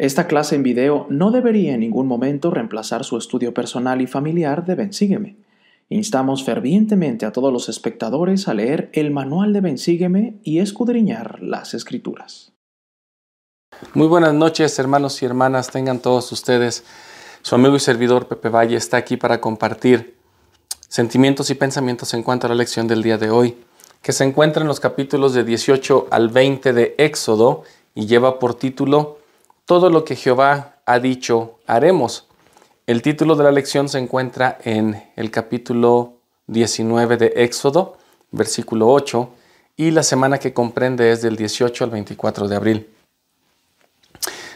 Esta clase en video no debería en ningún momento reemplazar su estudio personal y familiar de Bensígueme. Instamos fervientemente a todos los espectadores a leer el manual de Bensígueme y escudriñar las escrituras. Muy buenas noches, hermanos y hermanas, tengan todos ustedes. Su amigo y servidor Pepe Valle está aquí para compartir sentimientos y pensamientos en cuanto a la lección del día de hoy, que se encuentra en los capítulos de 18 al 20 de Éxodo y lleva por título todo lo que Jehová ha dicho haremos. El título de la lección se encuentra en el capítulo 19 de Éxodo, versículo 8, y la semana que comprende es del 18 al 24 de abril.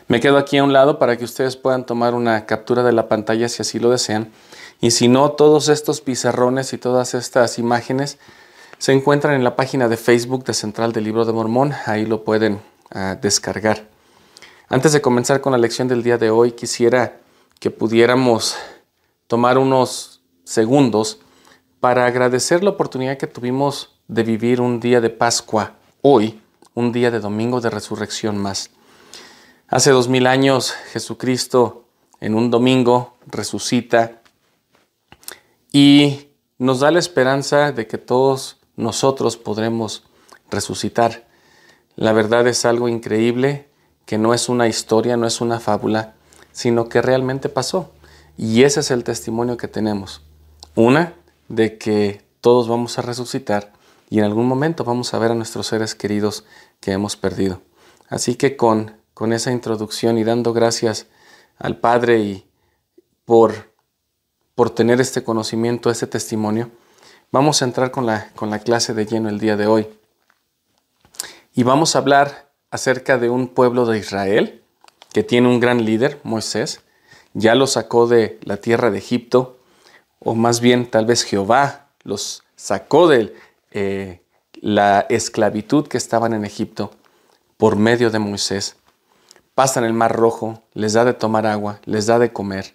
Me quedo aquí a un lado para que ustedes puedan tomar una captura de la pantalla si así lo desean. Y si no, todos estos pizarrones y todas estas imágenes se encuentran en la página de Facebook de Central del Libro de Mormón. Ahí lo pueden ah, descargar. Antes de comenzar con la lección del día de hoy, quisiera que pudiéramos tomar unos segundos para agradecer la oportunidad que tuvimos de vivir un día de Pascua hoy, un día de Domingo de Resurrección más. Hace dos mil años Jesucristo en un domingo resucita y nos da la esperanza de que todos nosotros podremos resucitar. La verdad es algo increíble que no es una historia, no es una fábula, sino que realmente pasó. Y ese es el testimonio que tenemos. Una, de que todos vamos a resucitar y en algún momento vamos a ver a nuestros seres queridos que hemos perdido. Así que con, con esa introducción y dando gracias al Padre y por, por tener este conocimiento, este testimonio, vamos a entrar con la, con la clase de lleno el día de hoy. Y vamos a hablar acerca de un pueblo de Israel que tiene un gran líder, Moisés. Ya lo sacó de la tierra de Egipto, o más bien tal vez Jehová los sacó de eh, la esclavitud que estaban en Egipto por medio de Moisés. Pasan el mar rojo, les da de tomar agua, les da de comer.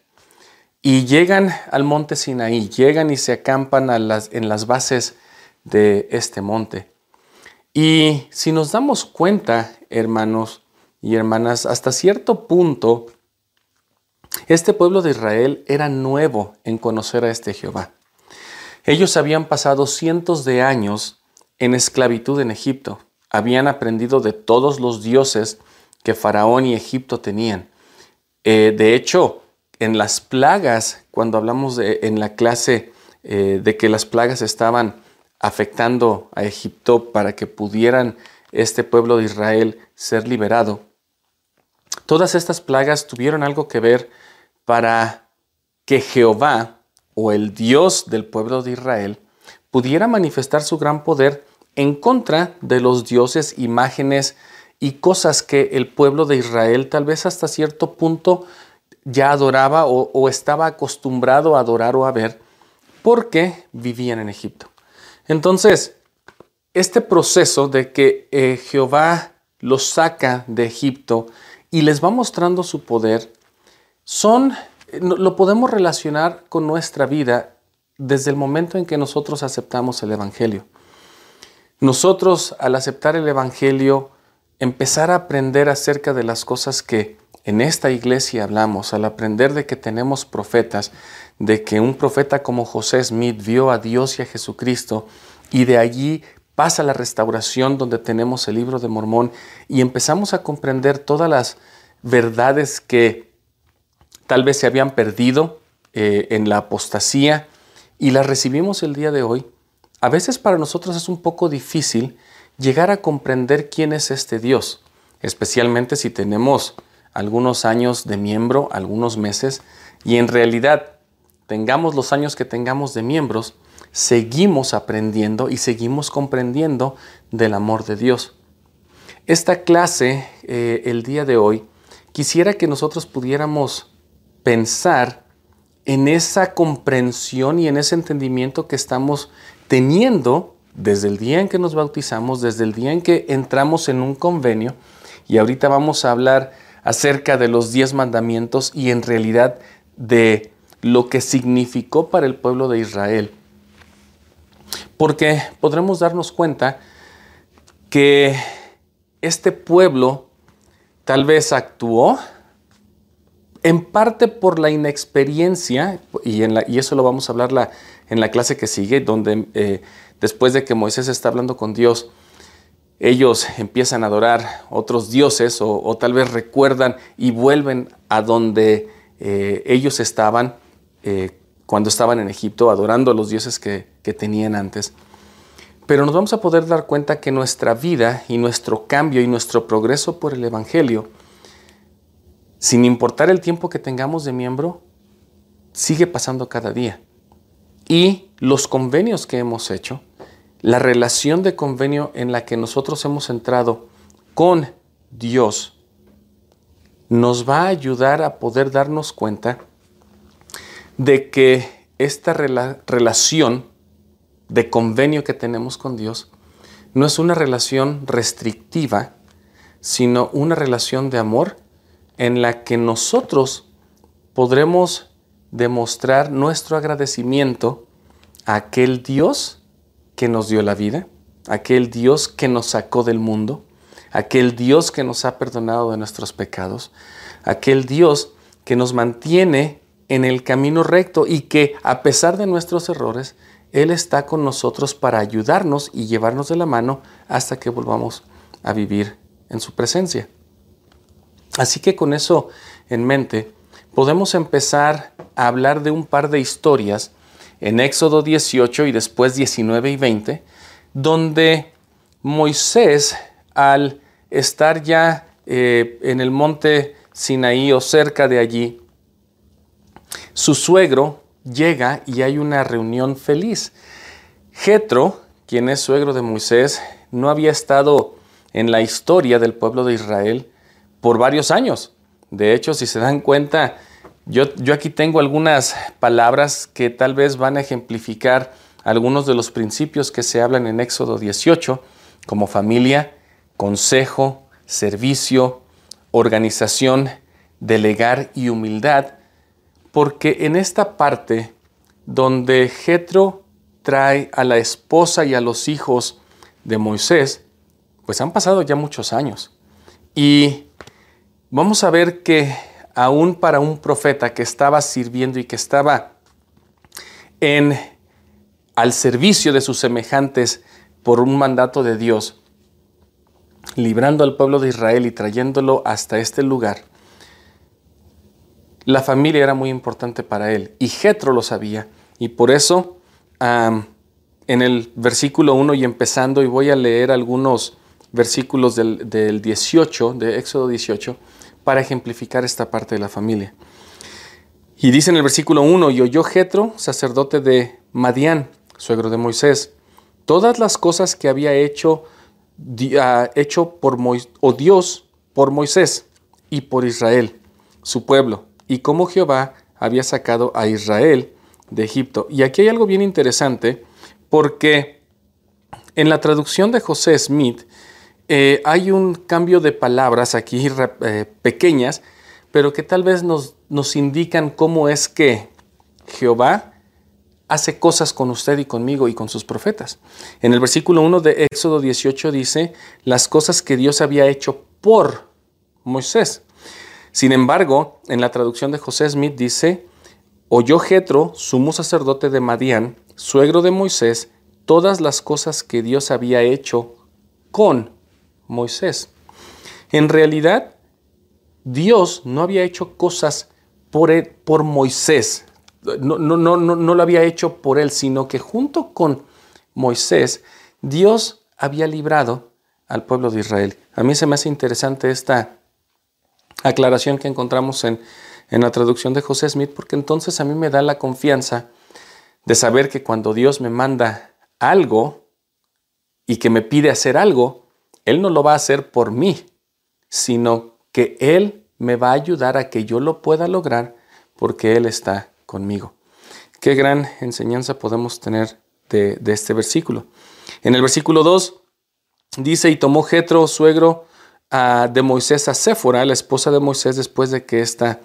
Y llegan al monte Sinaí, llegan y se acampan en las bases de este monte. Y si nos damos cuenta, hermanos y hermanas, hasta cierto punto, este pueblo de Israel era nuevo en conocer a este Jehová. Ellos habían pasado cientos de años en esclavitud en Egipto, habían aprendido de todos los dioses que Faraón y Egipto tenían. Eh, de hecho, en las plagas, cuando hablamos de, en la clase eh, de que las plagas estaban afectando a Egipto para que pudieran este pueblo de Israel ser liberado. Todas estas plagas tuvieron algo que ver para que Jehová o el Dios del pueblo de Israel pudiera manifestar su gran poder en contra de los dioses, imágenes y cosas que el pueblo de Israel tal vez hasta cierto punto ya adoraba o, o estaba acostumbrado a adorar o a ver porque vivían en Egipto. Entonces, este proceso de que eh, Jehová los saca de Egipto y les va mostrando su poder, son, lo podemos relacionar con nuestra vida desde el momento en que nosotros aceptamos el Evangelio. Nosotros, al aceptar el Evangelio, empezar a aprender acerca de las cosas que en esta iglesia hablamos, al aprender de que tenemos profetas, de que un profeta como José Smith vio a Dios y a Jesucristo y de allí pasa la restauración donde tenemos el libro de Mormón y empezamos a comprender todas las verdades que tal vez se habían perdido eh, en la apostasía y las recibimos el día de hoy. A veces para nosotros es un poco difícil llegar a comprender quién es este Dios, especialmente si tenemos algunos años de miembro, algunos meses, y en realidad tengamos los años que tengamos de miembros, seguimos aprendiendo y seguimos comprendiendo del amor de Dios. Esta clase, eh, el día de hoy, quisiera que nosotros pudiéramos pensar en esa comprensión y en ese entendimiento que estamos teniendo desde el día en que nos bautizamos, desde el día en que entramos en un convenio, y ahorita vamos a hablar acerca de los diez mandamientos y en realidad de lo que significó para el pueblo de Israel. Porque podremos darnos cuenta que este pueblo tal vez actuó en parte por la inexperiencia, y, eso lo vamos a hablar la, en la clase que sigue, donde eh, después de que Moisés está hablando con Dios, ellos empiezan a adorar otros dioses o, tal vez recuerdan y vuelven a donde eh, ellos estaban eh, cuando estaban en Egipto, adorando a los dioses que, que tenían antes. Pero nos vamos a poder dar cuenta que nuestra vida y nuestro cambio y nuestro progreso por el Evangelio, sin importar el tiempo que tengamos de miembro, sigue pasando cada día. Y los convenios que hemos hecho, la relación de convenio en la que nosotros hemos entrado con Dios nos va a ayudar a poder darnos cuenta de que esta relación de convenio que tenemos con Dios no es una relación restrictiva, sino una relación de amor en la que nosotros podremos demostrar nuestro agradecimiento a aquel Dios que nos dio la vida, aquel Dios que nos sacó del mundo, aquel Dios que nos ha perdonado de nuestros pecados, aquel Dios que nos mantiene en el camino recto y que a pesar de nuestros errores, Él está con nosotros para ayudarnos y llevarnos de la mano hasta que volvamos a vivir en su presencia. Así que con eso en mente, podemos empezar a hablar de un par de historias en Éxodo 18 y después 19 y 20, donde Moisés, al estar ya eh, en el monte Sinaí o cerca de allí, su suegro llega y hay una reunión feliz. Jetro, quien es suegro de Moisés, no había estado en la historia del pueblo de Israel por varios años. De hecho, si se dan cuenta, yo, aquí tengo algunas palabras que tal vez van a ejemplificar algunos de los principios que se hablan en Éxodo 18, como familia, consejo, servicio, organización, delegar y humildad, porque en esta parte donde Jetro trae a la esposa y a los hijos de Moisés, pues han pasado ya muchos años. Y vamos a ver que aún para un profeta que estaba sirviendo y que estaba en al servicio de sus semejantes por un mandato de Dios, librando al pueblo de Israel y trayéndolo hasta este lugar. La familia era muy importante para él y Jetro lo sabía y por eso en el versículo 1 y empezando y voy a leer algunos versículos del, del 18, de Éxodo 18, para ejemplificar esta parte de la familia. Y dice en el versículo 1, y oyó Jetro, sacerdote de Madián, suegro de Moisés, todas las cosas que había hecho, ah, hecho por o Dios por Moisés y por Israel, su pueblo, y cómo Jehová había sacado a Israel de Egipto. Y aquí hay algo bien interesante, porque en la traducción de José Smith, eh, hay un cambio de palabras aquí eh, pequeñas, pero que tal vez nos, nos indican cómo es que Jehová hace cosas con usted y conmigo y con sus profetas. En el versículo 1 de Éxodo 18 dice las cosas que Dios había hecho por Moisés. Sin embargo, en la traducción de José Smith dice, oyó Jetro, sumo sacerdote de Madián, suegro de Moisés, todas las cosas que Dios había hecho con Moisés. En realidad, Dios no había hecho cosas por, por Moisés. No, no, no, no lo había hecho por él, sino que junto con Moisés, Dios había librado al pueblo de Israel. A mí se me hace interesante esta aclaración que encontramos en, la traducción de José Smith, porque entonces a mí me da la confianza de saber que cuando Dios me manda algo y que me pide hacer algo, él no lo va a hacer por mí, sino que Él me va a ayudar a que yo lo pueda lograr porque Él está conmigo. Qué gran enseñanza podemos tener de, este versículo. En el versículo 2 dice, y tomó Jetro, suegro de Moisés, a Séfora, la esposa de Moisés, después de que, esta,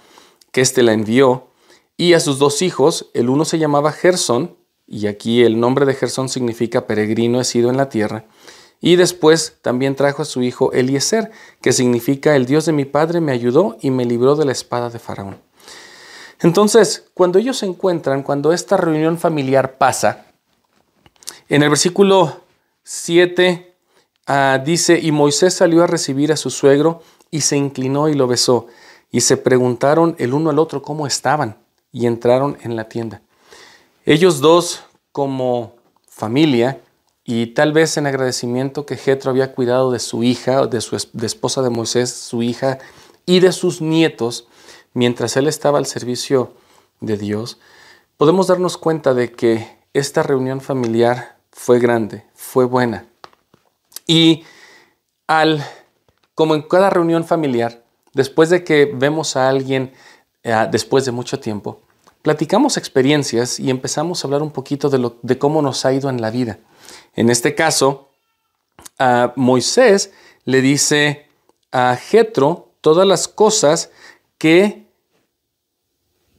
que éste la envió, y a sus dos hijos, el uno se llamaba Gersón, y aquí el nombre de Gersón significa peregrino he sido en la tierra, y después también trajo a su hijo Eliezer, que significa el Dios de mi padre me ayudó y me libró de la espada de Faraón. Entonces, cuando ellos se encuentran, cuando esta reunión familiar pasa, en el versículo 7 ah, dice, y Moisés salió a recibir a su suegro y se inclinó y lo besó, y se preguntaron el uno al otro cómo estaban, y entraron en la tienda. Ellos dos, como familia, y tal vez en agradecimiento que Jetro había cuidado de su hija, de su esposa de Moisés, su hija, y de sus nietos, mientras él estaba al servicio de Dios, podemos darnos cuenta de que esta reunión familiar fue grande, fue buena. Y al, como en cada reunión familiar, después de que vemos a alguien eh, después de mucho tiempo, platicamos experiencias y empezamos a hablar un poquito de, lo, de cómo nos ha ido en la vida. En este caso, a Moisés le dice a Jetro todas las cosas que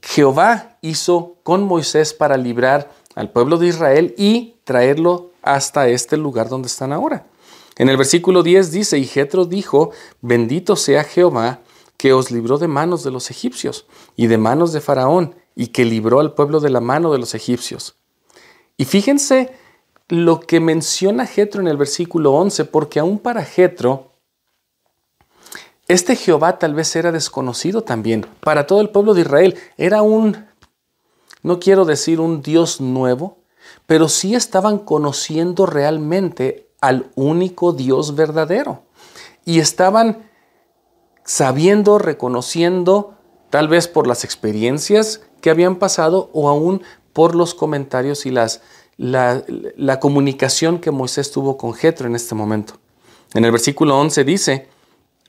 Jehová hizo con Moisés para librar al pueblo de Israel y traerlo hasta este lugar donde están ahora. En el versículo 10 dice, y Jetro dijo, bendito sea Jehová que os libró de manos de los egipcios y de manos de Faraón y que libró al pueblo de la mano de los egipcios. Y fíjense lo que menciona Jetro en el versículo 11, porque aún para Jetro este Jehová tal vez era desconocido también para todo el pueblo de Israel. Era un, no quiero decir un Dios nuevo, pero sí estaban conociendo realmente al único Dios verdadero. Y estaban sabiendo, reconociendo, tal vez por las experiencias que habían pasado o aún por los comentarios y las, la, la comunicación que Moisés tuvo con Jetro en este momento. En el versículo 11 dice,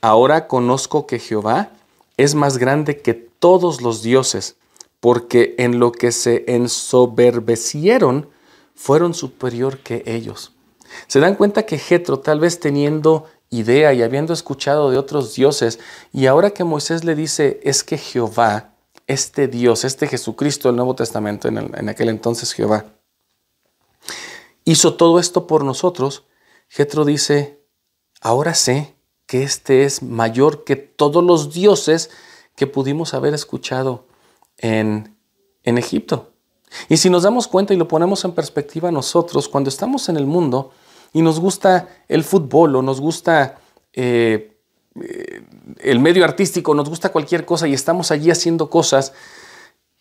Ahora conozco que Jehová es más grande que todos los dioses, porque en lo que se ensoberbecieron fueron superior que ellos. Se dan cuenta que Jetro, tal vez teniendo idea y habiendo escuchado de otros dioses, y ahora que Moisés le dice es que Jehová, este Dios, este Jesucristo del Nuevo Testamento, en, aquel entonces Jehová, hizo todo esto por nosotros, Jetro dice, ahora sé que este es mayor que todos los dioses que pudimos haber escuchado en, en Egipto. Y si nos damos cuenta y lo ponemos en perspectiva nosotros, cuando estamos en el mundo y nos gusta el fútbol o nos gusta eh, eh, el medio artístico, nos gusta cualquier cosa y estamos allí haciendo cosas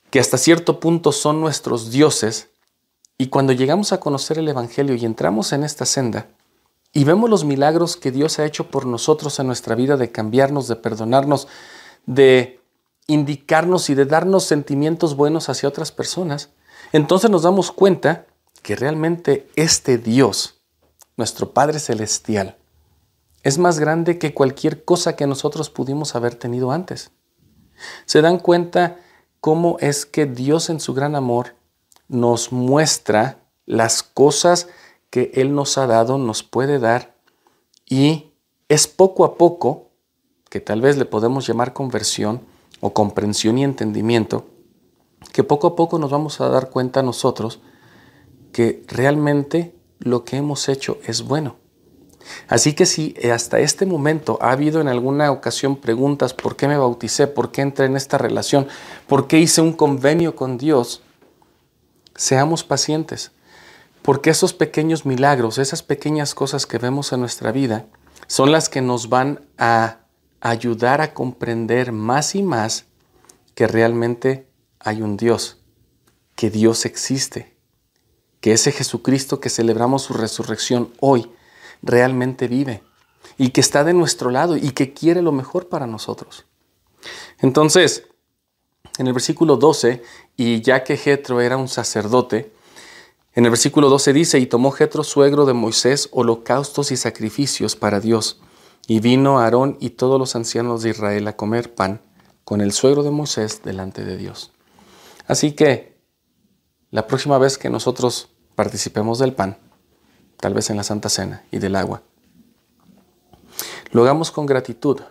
que hasta cierto punto son nuestros dioses, y cuando llegamos a conocer el Evangelio y entramos en esta senda, y vemos los milagros que Dios ha hecho por nosotros en nuestra vida de cambiarnos, de perdonarnos, de indicarnos y de darnos sentimientos buenos hacia otras personas, entonces nos damos cuenta que realmente este Dios, nuestro Padre Celestial, es más grande que cualquier cosa que nosotros pudimos haber tenido antes. Se dan cuenta cómo es que Dios en su gran amor nos muestra las cosas que Él nos ha dado, nos puede dar, y es poco a poco, que tal vez le podemos llamar conversión o comprensión y entendimiento, que poco a poco nos vamos a dar cuenta nosotros que realmente lo que hemos hecho es bueno. Así que si hasta este momento ha habido en alguna ocasión preguntas, ¿por qué me bauticé? ¿Por qué entré en esta relación? ¿Por qué hice un convenio con Dios? Seamos pacientes. Porque esos pequeños milagros, esas pequeñas cosas que vemos en nuestra vida, son las que nos van a ayudar a comprender más y más que realmente hay un Dios, que Dios existe, que ese Jesucristo que celebramos su resurrección hoy realmente vive y que está de nuestro lado y que quiere lo mejor para nosotros. Entonces, en el versículo 12, y ya que Jetro era un sacerdote, en el versículo 12 dice, y tomó Jetro suegro de Moisés holocaustos y sacrificios para Dios, y vino Aarón y todos los ancianos de Israel a comer pan con el suegro de Moisés delante de Dios. Así que la próxima vez que nosotros participemos del pan, tal vez en la Santa Cena y del agua, lo hagamos con gratitud,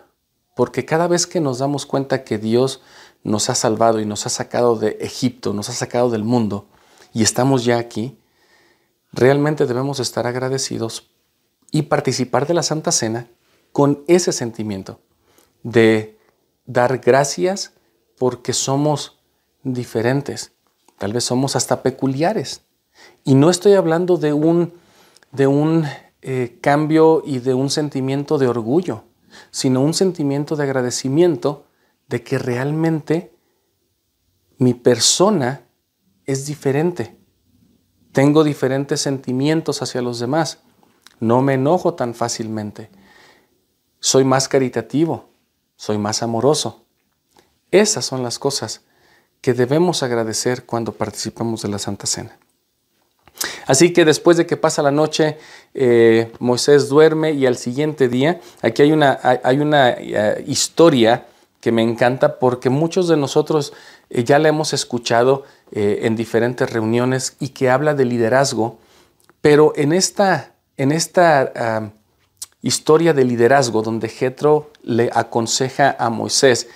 porque cada vez que nos damos cuenta que Dios nos ha salvado y nos ha sacado de Egipto, nos ha sacado del mundo, y estamos ya aquí, realmente debemos estar agradecidos y participar de la Santa Cena con ese sentimiento de dar gracias porque somos diferentes, tal vez somos hasta peculiares. Y no estoy hablando de un, de un eh, cambio y de un sentimiento de orgullo, sino un sentimiento de agradecimiento de que realmente mi persona es diferente. Tengo diferentes sentimientos hacia los demás. No me enojo tan fácilmente. Soy más caritativo. Soy más amoroso. Esas son las cosas que debemos agradecer cuando participamos de la Santa Cena. Así que después de que pasa la noche, eh, Moisés duerme y al siguiente día, aquí hay una, hay una eh, historia que me encanta porque muchos de nosotros eh, ya la hemos escuchado en diferentes reuniones y que habla de liderazgo, pero en esta, en esta historia de liderazgo donde Jetro le aconseja a Moisés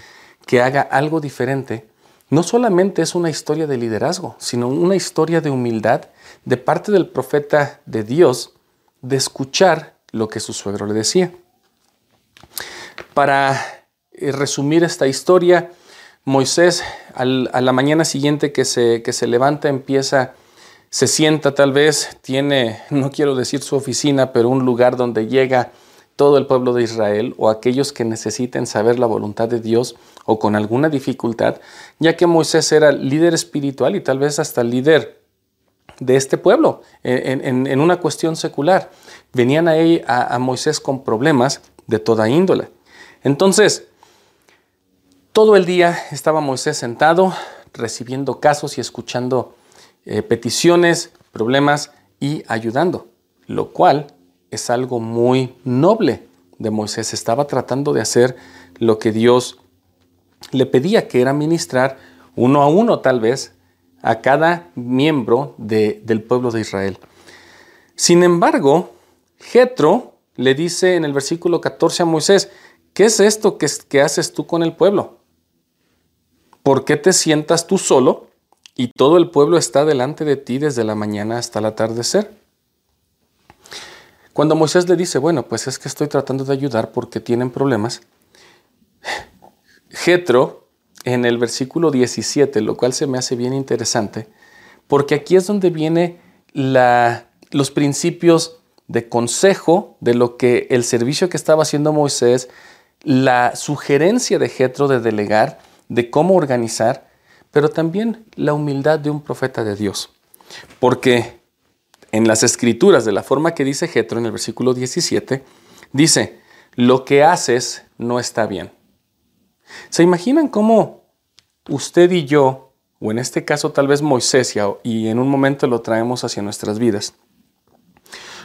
que haga algo diferente, no solamente es una historia de liderazgo, sino una historia de humildad de parte del profeta de Dios de escuchar lo que su suegro le decía. Para eh, resumir esta historia, Moisés a la mañana siguiente que se, que se levanta empieza, se sienta tal vez, tiene, no quiero decir su oficina, pero un lugar donde llega todo el pueblo de Israel o aquellos que necesiten saber la voluntad de Dios o con alguna dificultad, ya que Moisés era líder espiritual y tal vez hasta líder de este pueblo en, una cuestión secular. Venían ahí a, Moisés con problemas de toda índole. Entonces, todo el día estaba Moisés sentado recibiendo casos y escuchando eh, peticiones, problemas y ayudando, lo cual es algo muy noble de Moisés. Estaba tratando de hacer lo que Dios le pedía, que era ministrar uno a uno tal vez a cada miembro del pueblo de Israel. Sin embargo, Jetro le dice en el versículo 14 a Moisés, ¿qué es esto que, que haces tú con el pueblo? ¿Por qué te sientas tú solo y todo el pueblo está delante de ti desde la mañana hasta el atardecer? Cuando Moisés le dice, bueno, pues es que estoy tratando de ayudar porque tienen problemas, Jetro en el versículo 17, lo cual se me hace bien interesante, porque aquí es donde viene los principios de consejo de lo que el servicio que estaba haciendo Moisés, la sugerencia de Jetro de delegar, de cómo organizar, pero también la humildad de un profeta de Dios. Porque en las escrituras, de la forma que dice Jetro en el versículo 17, dice, lo que haces no está bien. ¿Se imaginan cómo usted y yo, o en este caso tal vez Moisés, y en un momento lo traemos hacia nuestras vidas,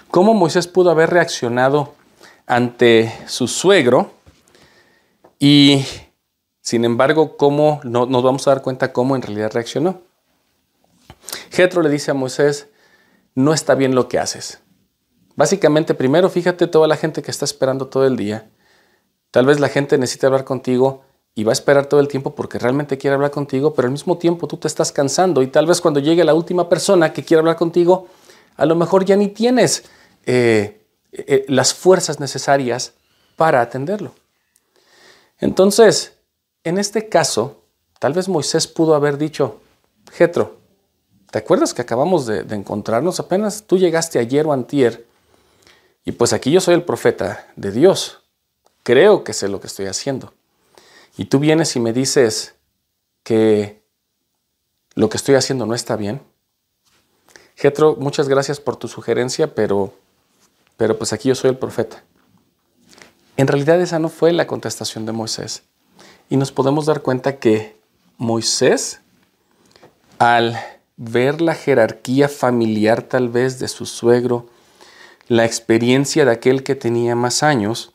cómo Moisés pudo haber reaccionado ante su suegro y sin embargo, cómo no, nos vamos a dar cuenta cómo en realidad reaccionó. Jetro le dice a Moisés, no está bien lo que haces. Básicamente, primero fíjate toda la gente que está esperando todo el día. Tal vez la gente necesita hablar contigo y va a esperar todo el tiempo porque realmente quiere hablar contigo, pero al mismo tiempo tú te estás cansando y tal vez cuando llegue la última persona que quiere hablar contigo, a lo mejor ya ni tienes eh, eh, las fuerzas necesarias para atenderlo. Entonces, en este caso, tal vez Moisés pudo haber dicho, Jetro, ¿Te acuerdas que acabamos de, encontrarnos? Apenas tú llegaste ayer o antier. Y pues aquí yo soy el profeta de Dios. Creo que sé lo que estoy haciendo. Y tú vienes y me dices que lo que estoy haciendo no está bien. Getro, muchas gracias por tu sugerencia, pero, pero pues aquí yo soy el profeta. En realidad esa no fue la contestación de Moisés. Y nos podemos dar cuenta que Moisés, al ver la jerarquía familiar tal vez de su suegro, la experiencia de aquel que tenía más años,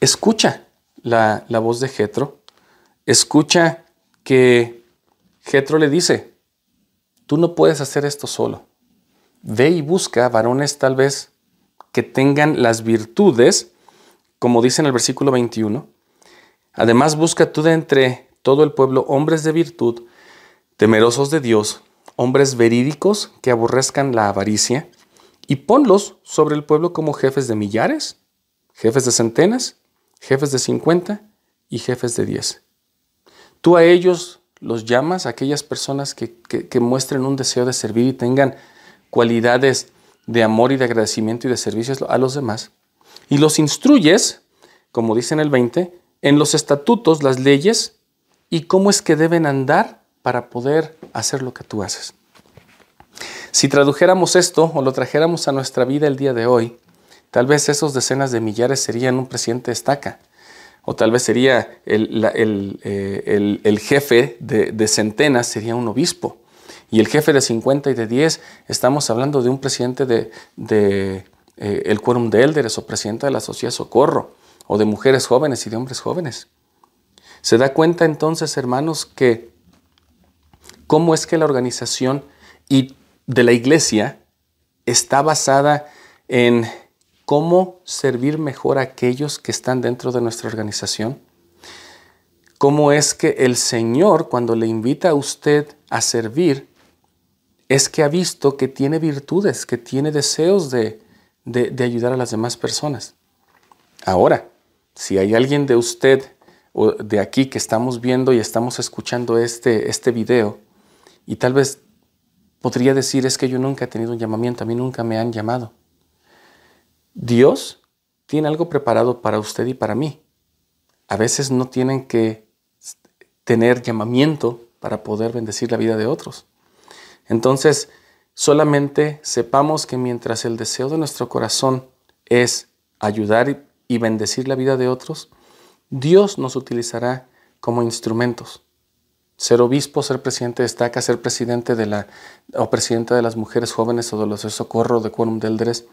escucha la, voz de Jetro, escucha que Jetro le dice, tú no puedes hacer esto solo. Ve y busca varones tal vez que tengan las virtudes, como dice en el versículo 21. Además busca tú de entre todo el pueblo hombres de virtud, temerosos de Dios, hombres verídicos que aborrezcan la avaricia, y ponlos sobre el pueblo como jefes de millares, jefes de centenas, jefes de cincuenta y jefes de diez. Tú a ellos los llamas a aquellas personas que, que muestren un deseo de servir y tengan cualidades de amor y de agradecimiento y de servicio a los demás. Y los instruyes, como dice en el 20, en los estatutos, las leyes y cómo es que deben andar para poder hacer lo que tú haces. Si tradujéramos esto o lo trajéramos a nuestra vida el día de hoy, tal vez esos decenas de millares serían un presidente estaca, o tal vez sería el, eh, jefe de, centenas, sería un obispo, y el jefe de 50 y de 10, estamos hablando de un presidente de, eh, el quórum de élderes o presidente de la sociedad Socorro, o de mujeres jóvenes y de hombres jóvenes. Se da cuenta entonces, hermanos, que cómo es que la organización y de la iglesia está basada en cómo servir mejor a aquellos que están dentro de nuestra organización. Cómo es que el Señor, cuando le invita a usted a servir, es que ha visto que tiene virtudes, que tiene deseos de, de, ayudar a las demás personas. Ahora, si hay alguien de usted o de aquí que estamos viendo y estamos escuchando este, este video y tal vez podría decir es que yo nunca he tenido un llamamiento, a mí nunca me han llamado. Dios tiene algo preparado para usted y para mí. A veces no tienen que tener llamamiento para poder bendecir la vida de otros. Entonces, solamente sepamos que mientras el deseo de nuestro corazón es ayudar y bendecir la vida de otros, Dios nos utilizará como instrumentos. Ser obispo, ser presidente de estaca, ser presidente de la, o presidenta de las mujeres jóvenes o de los de socorro de Quórum Deldres,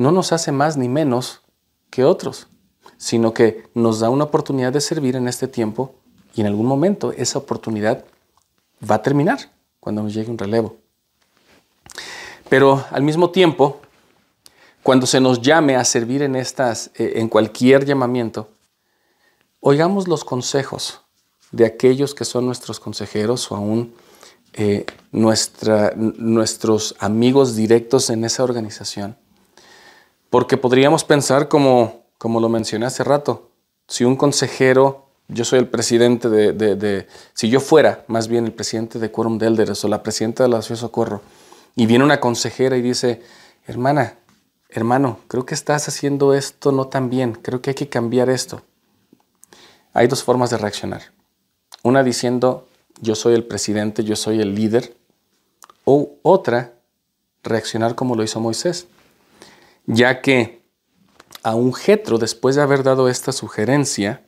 no nos hace más ni menos que otros, sino que nos da una oportunidad de servir en este tiempo y en algún momento esa oportunidad va a terminar cuando nos llegue un relevo. Pero al mismo tiempo, cuando se nos llame a servir en estas, eh, en cualquier llamamiento, oigamos los consejos de aquellos que son nuestros consejeros o aún eh, nuestros amigos directos en esa organización. Porque podríamos pensar como, como lo mencioné hace rato, si un consejero, yo soy el presidente de, si yo fuera más bien el presidente de Quorum de Elders o la presidenta de la Ciudad Socorro, y viene una consejera y dice, hermana, hermano, creo que estás haciendo esto no tan bien, creo que hay que cambiar esto. Hay dos formas de reaccionar. Una diciendo, yo soy el presidente, yo soy el líder. O otra, reaccionar como lo hizo Moisés. Ya que a un Jetro, después de haber dado esta sugerencia,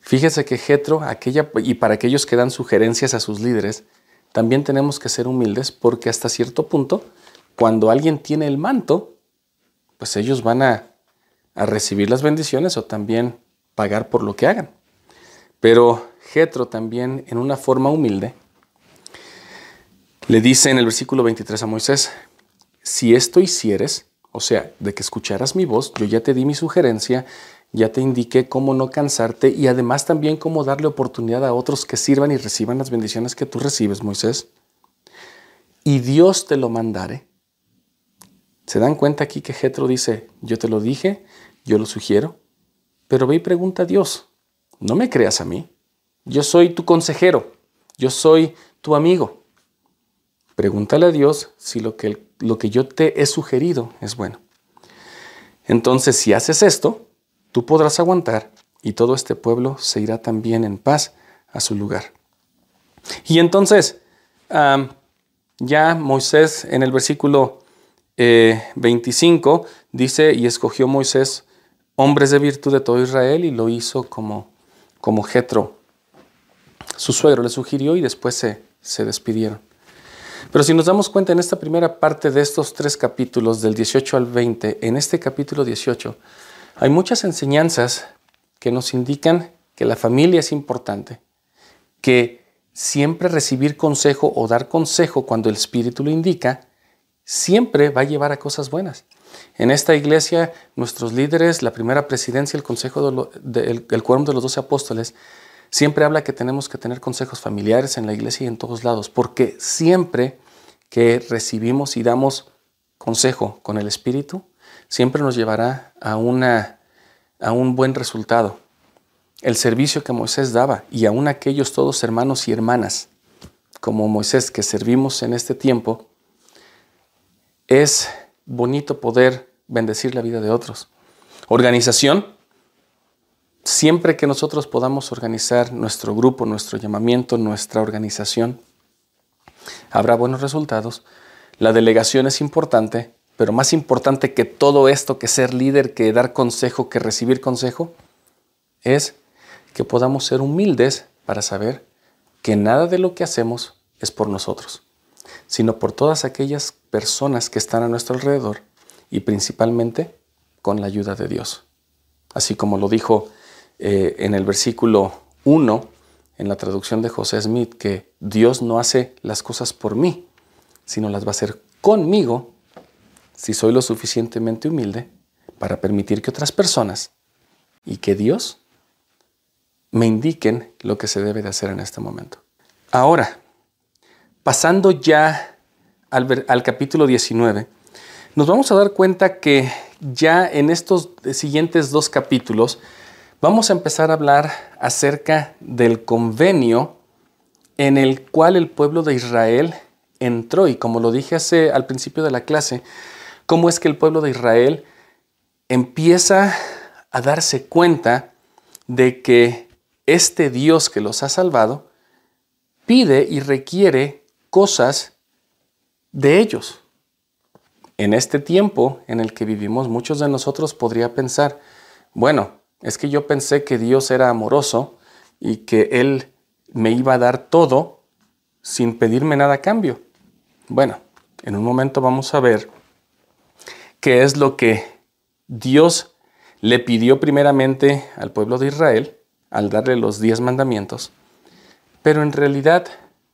fíjese que Jetro, aquella, y para aquellos que dan sugerencias a sus líderes, también tenemos que ser humildes porque hasta cierto punto, cuando alguien tiene el manto, pues ellos van a, a recibir las bendiciones o también pagar por lo que hagan. Pero Jetro también, en una forma humilde, le dice en el versículo 23 a Moisés, si esto hicieres, o sea, de que escucharas mi voz, yo ya te di mi sugerencia, ya te indiqué cómo no cansarte y además también cómo darle oportunidad a otros que sirvan y reciban las bendiciones que tú recibes, Moisés. Y Dios te lo mandare. ¿Se dan cuenta aquí que Jetro dice, yo te lo dije, yo lo sugiero? Pero ve y pregunta a Dios, no me creas a mí. Yo soy tu consejero, yo soy tu amigo. Pregúntale a Dios si lo que, lo que yo te he sugerido es bueno. Entonces, si haces esto, tú podrás aguantar y todo este pueblo se irá también en paz a su lugar. Y entonces, ya Moisés en el versículo 25 eh, dice, y escogió Moisés hombres de virtud de todo Israel y lo hizo como, como Jetro su suegro le sugirió y después se, se despidieron. Pero si nos damos cuenta en esta primera parte de estos tres capítulos, del 18 al 20, en este capítulo 18, hay muchas enseñanzas que nos indican que la familia es importante, que siempre recibir consejo o dar consejo cuando el Espíritu lo indica, siempre va a llevar a cosas buenas. En esta iglesia, nuestros líderes, la primera presidencia, el consejo del de de los doce apóstoles, Siempre habla que tenemos que tener consejos familiares en la iglesia y en todos lados, porque siempre que recibimos y damos consejo con el Espíritu, siempre nos llevará a, una, a un buen resultado. el servicio que Moisés daba y aún aquellos todos hermanos y hermanas como Moisés que servimos en este tiempo, es bonito poder bendecir la vida de otros. Organización, siempre que nosotros podamos organizar nuestro grupo, nuestro llamamiento, nuestra organización, habrá buenos resultados. La delegación es importante, pero más importante que todo esto, que ser líder, que dar consejo, que recibir consejo, es que podamos ser humildes para saber que nada de lo que hacemos es por nosotros, sino por todas aquellas personas que están a nuestro alrededor y principalmente con la ayuda de Dios. Así como lo dijo eh, en el versículo 1, en la traducción de José Smith, que Dios no hace las cosas por mí, sino las va a hacer conmigo si soy lo suficientemente humilde para permitir que otras personas y que Dios me indiquen lo que se debe de hacer en este momento. Ahora, pasando ya al, al, capítulo 19, nos vamos a dar cuenta que ya en estos siguientes dos capítulos vamos a empezar a hablar acerca del convenio en el cual el pueblo de Israel entró. Y como lo dije hace, al principio de la clase, cómo es que el pueblo de Israel empieza a darse cuenta de que este Dios que los ha salvado pide y requiere cosas de ellos. En este tiempo en el que vivimos, muchos de nosotros podría pensar, bueno, es que yo pensé que Dios era amoroso y que Él me iba a dar todo sin pedirme nada a cambio. Bueno, en un momento vamos a ver qué es lo que Dios le pidió primeramente al pueblo de Israel al darle los diez mandamientos, pero en realidad,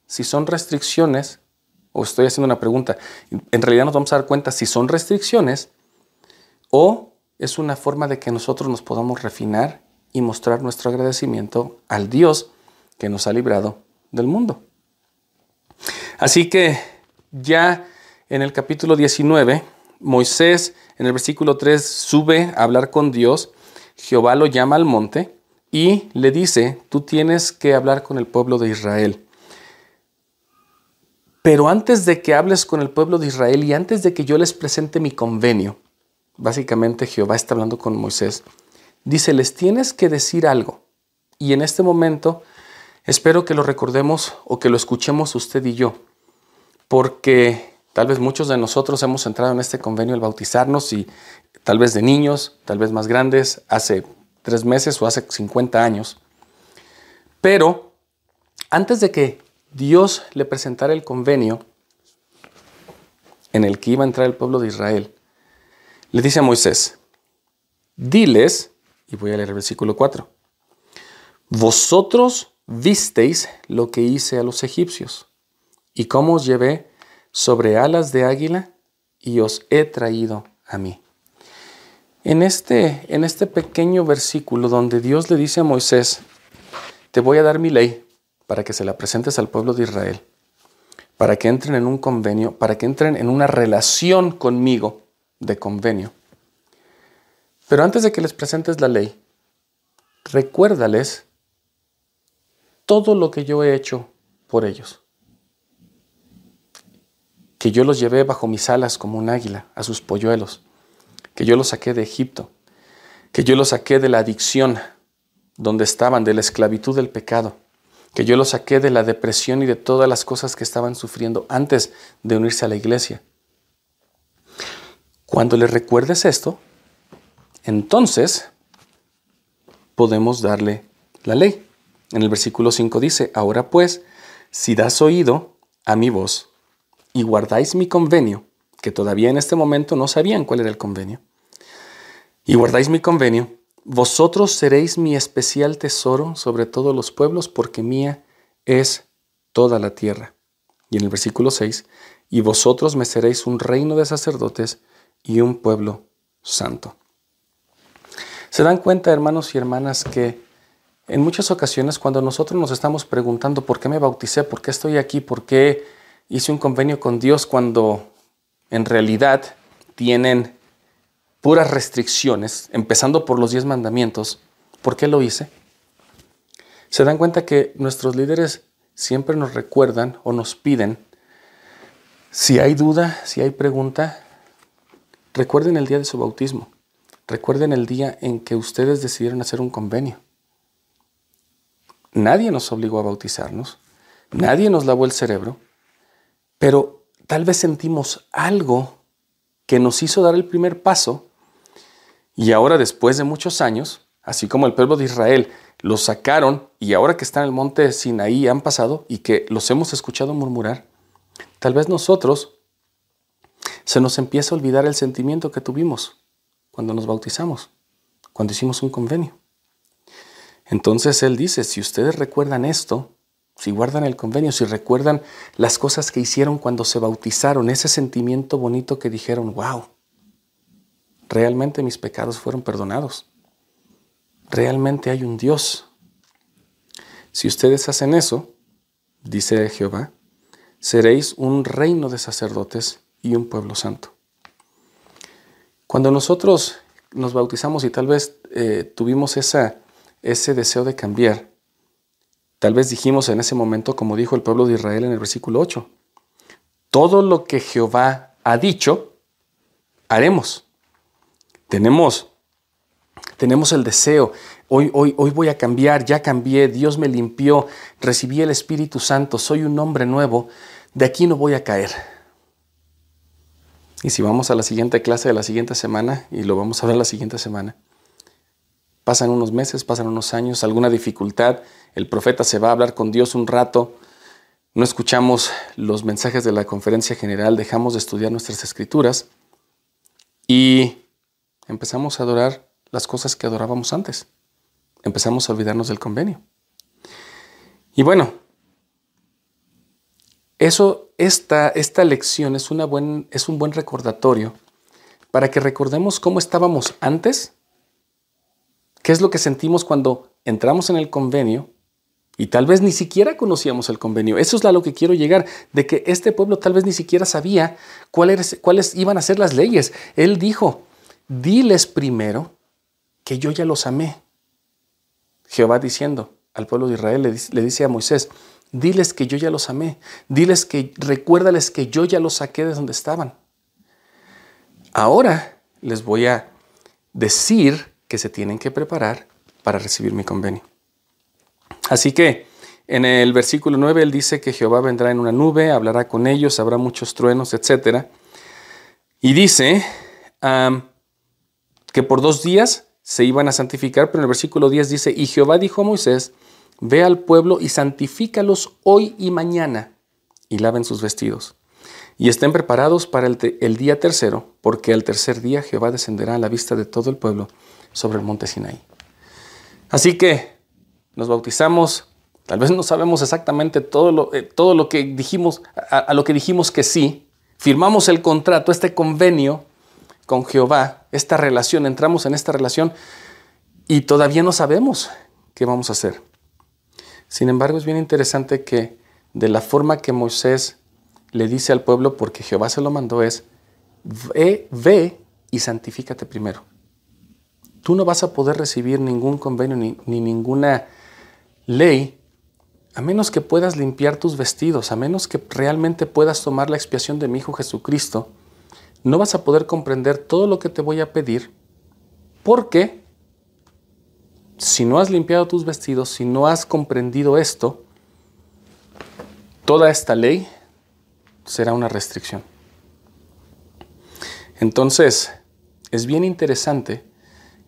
si son restricciones, o estoy haciendo una pregunta, en realidad nos vamos a dar cuenta si son restricciones o es una forma de que nosotros nos podamos refinar y mostrar nuestro agradecimiento al Dios que nos ha librado del mundo. Así que ya en el capítulo 19, Moisés en el versículo 3 sube a hablar con Dios, Jehová lo llama al monte y le dice, tú tienes que hablar con el pueblo de Israel. Pero antes de que hables con el pueblo de Israel y antes de que yo les presente mi convenio, básicamente Jehová está hablando con Moisés, dice, les tienes que decir algo. Y en este momento espero que lo recordemos o que lo escuchemos usted y yo, porque tal vez muchos de nosotros hemos entrado en este convenio al bautizarnos y tal vez de niños, tal vez más grandes, hace tres meses o hace 50 años. Pero antes de que Dios le presentara el convenio en el que iba a entrar el pueblo de Israel, le dice a Moisés, diles, y voy a leer el versículo 4, vosotros visteis lo que hice a los egipcios y cómo os llevé sobre alas de águila y os he traído a mí. En este, en este pequeño versículo donde Dios le dice a Moisés, te voy a dar mi ley para que se la presentes al pueblo de Israel, para que entren en un convenio, para que entren en una relación conmigo de convenio. Pero antes de que les presentes la ley, recuérdales todo lo que yo he hecho por ellos. Que yo los llevé bajo mis alas como un águila a sus polluelos que yo los saqué de Egipto, que yo los saqué de la adicción donde estaban, de la esclavitud del pecado, que yo los saqué de la depresión y de todas las cosas que estaban sufriendo antes de unirse a la iglesia. Cuando les recuerdes esto, entonces podemos darle la ley. En el versículo 5 dice, ahora pues, si das oído a mi voz y guardáis mi convenio, que todavía en este momento no sabían cuál era el convenio, y guardáis mi convenio, vosotros seréis mi especial tesoro sobre todos los pueblos, porque mía es toda la tierra. Y en el versículo 6, y vosotros me seréis un reino de sacerdotes y un pueblo santo. Se dan cuenta, hermanos y hermanas, que en muchas ocasiones cuando nosotros nos estamos preguntando por qué me bauticé, por qué estoy aquí, por qué hice un convenio con Dios cuando en realidad tienen puras restricciones, empezando por los diez mandamientos. ¿Por qué lo hice? Se dan cuenta que nuestros líderes siempre nos recuerdan o nos piden, si hay duda, si hay pregunta, recuerden el día de su bautismo, recuerden el día en que ustedes decidieron hacer un convenio. Nadie nos obligó a bautizarnos, nadie nos lavó el cerebro, pero tal vez sentimos algo que nos hizo dar el primer paso y ahora después de muchos años, así como el pueblo de Israel los sacaron y ahora que están en el monte Sinaí han pasado y que los hemos escuchado murmurar, tal vez nosotros se nos empieza a olvidar el sentimiento que tuvimos cuando nos bautizamos, cuando hicimos un convenio. Entonces Él dice, si ustedes recuerdan esto, si guardan el convenio, si recuerdan las cosas que hicieron cuando se bautizaron, ese sentimiento bonito que dijeron, wow, realmente mis pecados fueron perdonados, realmente hay un Dios. Si ustedes hacen eso, dice Jehová, seréis un reino de sacerdotes y un pueblo santo. Cuando nosotros nos bautizamos y tal vez eh, tuvimos ese deseo de cambiar. Tal vez dijimos en ese momento, como dijo el pueblo de Israel en el versículo 8, todo lo que Jehová ha dicho, haremos. Tenemos, tenemos el deseo, hoy, hoy, hoy voy a cambiar, ya cambié, Dios me limpió, recibí el Espíritu Santo, soy un hombre nuevo, de aquí no voy a caer. Y si vamos a la siguiente clase de la siguiente semana, y lo vamos a ver la siguiente semana, Pasan unos meses, pasan unos años, alguna dificultad, el profeta se va a hablar con Dios un rato, no escuchamos los mensajes de la conferencia general, dejamos de estudiar nuestras escrituras y empezamos a adorar las cosas que adorábamos antes. Empezamos a olvidarnos del convenio. Y bueno, eso, esta, esta lección es, una buen, es un buen recordatorio para que recordemos cómo estábamos antes ¿Qué es lo que sentimos cuando entramos en el convenio y tal vez ni siquiera conocíamos el convenio? Eso es a lo que quiero llegar, de que este pueblo tal vez ni siquiera sabía cuáles, cuáles iban a ser las leyes. Él dijo, diles primero que yo ya los amé. Jehová diciendo al pueblo de Israel le dice, le dice a Moisés, diles que yo ya los amé, diles que recuérdales que yo ya los saqué de donde estaban. Ahora les voy a decir que se tienen que preparar para recibir mi convenio. Así que en el versículo 9 él dice que Jehová vendrá en una nube, hablará con ellos, habrá muchos truenos, etc. Y dice que por dos días se iban a santificar, pero en el versículo 10 dice, y Jehová dijo a Moisés, ve al pueblo y santifícalos hoy y mañana, y laven sus vestidos. Y estén preparados para el, día tercero, porque el tercer día Jehová descenderá a la vista de todo el pueblo sobre el monte Sinaí. Así que nos bautizamos, tal vez no sabemos exactamente todo lo, eh, todo lo que dijimos, a, lo que dijimos que sí, firmamos el contrato, este convenio con Jehová, esta relación, entramos en esta relación y todavía no sabemos qué vamos a hacer. Sin embargo, es bien interesante que de la forma que Moisés le dice al pueblo, porque Jehová se lo mandó, es, ve, ve y santifícate primero. Tú no vas a poder recibir ningún convenio ni, ninguna ley a menos que puedas limpiar tus vestidos, a menos que realmente puedas tomar la expiación de mi Hijo Jesucristo, no vas a poder comprender todo lo que te voy a pedir, porque si no has limpiado tus vestidos, si no has comprendido esto, toda esta ley será una restricción. Entonces, es bien interesante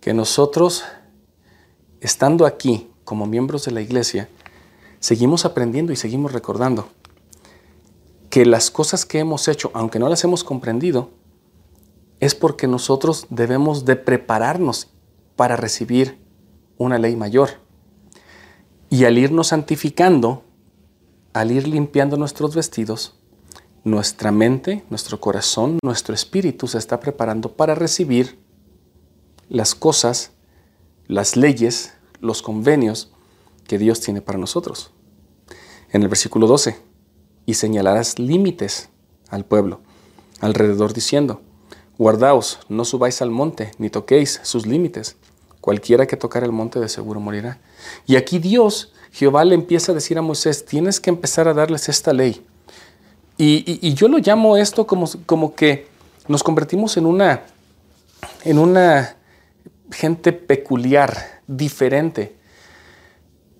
que nosotros, estando aquí como miembros de la iglesia, seguimos aprendiendo y seguimos recordando que las cosas que hemos hecho, aunque no las hemos comprendido, es porque nosotros debemos de prepararnos para recibir una ley mayor. Y al irnos santificando, al ir limpiando nuestros vestidos, nuestra mente, nuestro corazón, nuestro espíritu se está preparando para recibir las cosas, las leyes, los convenios que Dios tiene para nosotros. En el versículo 12, y señalarás límites al pueblo alrededor diciendo, guardaos, no subáis al monte, ni toquéis sus límites. Cualquiera que tocar el monte de seguro morirá. Y aquí Dios Jehová le empieza a decir a Moisés, tienes que empezar a darles esta ley. Y, yo lo llamo esto como, como que nos convertimos en una, en una gente peculiar, diferente,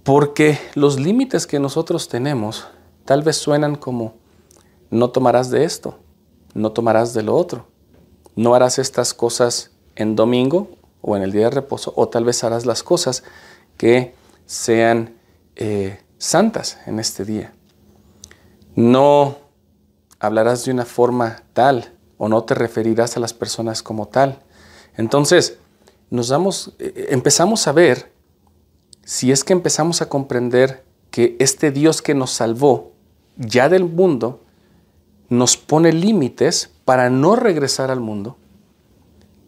porque los límites que nosotros tenemos tal vez suenan como, no tomarás de esto, no tomarás de lo otro, no harás estas cosas en domingo o en el día de reposo, o tal vez harás las cosas que sean eh, santas en este día. No hablarás de una forma tal o no te referirás a las personas como tal. Entonces, nos damos, eh, empezamos a ver, si es que empezamos a comprender que este Dios que nos salvó ya del mundo, nos pone límites para no regresar al mundo.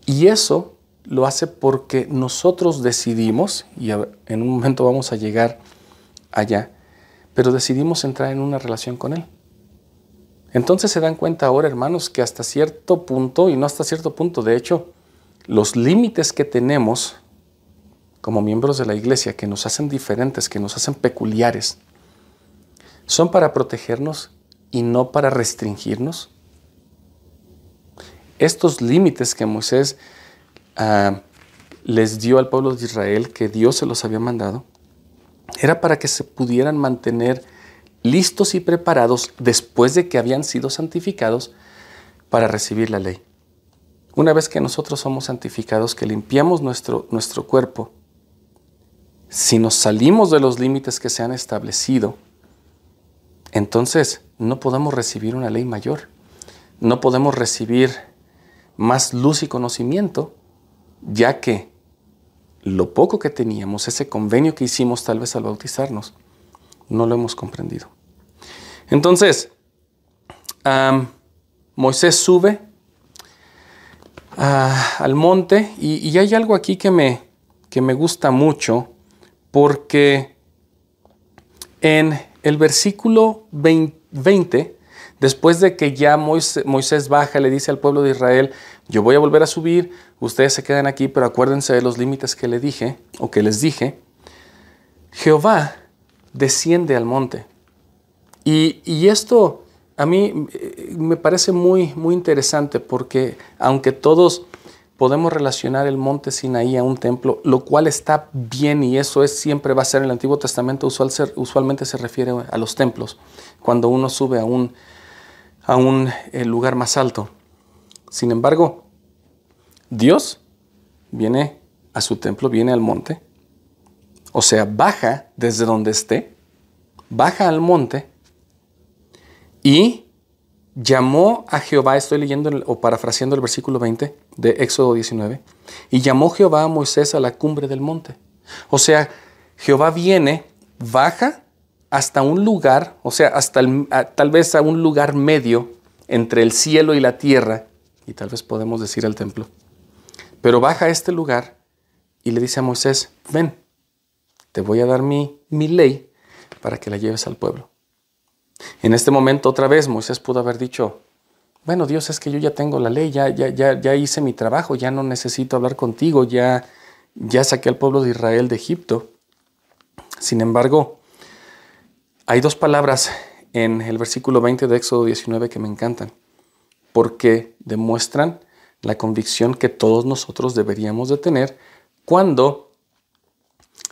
Y eso lo hace porque nosotros decidimos, y en un momento vamos a llegar allá, pero decidimos entrar en una relación con Él. Entonces se dan cuenta ahora, hermanos, que hasta cierto punto, y no hasta cierto punto, de hecho, los límites que tenemos como miembros de la iglesia, que nos hacen diferentes, que nos hacen peculiares, son para protegernos y no para restringirnos. Estos límites que Moisés les dio al pueblo de Israel, que Dios se los había mandado, era para que se pudieran mantener listos y preparados después de que habían sido santificados para recibir la ley. Una vez que nosotros somos santificados, que limpiamos nuestro, nuestro cuerpo, si nos salimos de los límites que se han establecido, entonces no podemos recibir una ley mayor, no podemos recibir más luz y conocimiento, ya que lo poco que teníamos, ese convenio que hicimos tal vez al bautizarnos, no lo hemos comprendido. Entonces, Moisés sube ah, al monte y, hay algo aquí que me, que me gusta mucho porque en el versículo 20, después de que ya Moisés, Moisés, baja, le dice al pueblo de Israel, yo voy a volver a subir, ustedes se quedan aquí, pero acuérdense de los límites que le dije o que les dije, Jehová desciende al monte. Y, esto a mí eh, me parece muy, muy interesante porque aunque todos podemos relacionar el monte Sinaí a un templo, lo cual está bien y eso es siempre va a ser en el Antiguo Testamento, usual, usualmente se refiere a los templos, cuando uno sube a un, a un eh, lugar más alto. Sin embargo, Dios viene a su templo, viene al monte, o sea, baja desde donde esté, baja al monte y llamó a Jehová, estoy leyendo o parafraseando el versículo 20 de Éxodo 19, y llamó Jehová a Moisés a la cumbre del monte. O sea, Jehová viene, baja hasta un lugar, o sea, hasta tal vez a un lugar medio entre el cielo y la tierra, y tal vez podemos decir el templo. Pero baja a este lugar y le dice a Moisés, ven, te voy a dar mi, mi ley para que la lleves al pueblo. En este momento otra vez Moisés pudo haber dicho, bueno Dios es que yo ya tengo la ley, ya, ya, ya, ya hice mi trabajo, ya no necesito hablar contigo, ya, ya saqué al pueblo de Israel de Egipto. Sin embargo, hay dos palabras en el versículo 20 de Éxodo 19 que me encantan, porque demuestran la convicción que todos nosotros deberíamos de tener cuando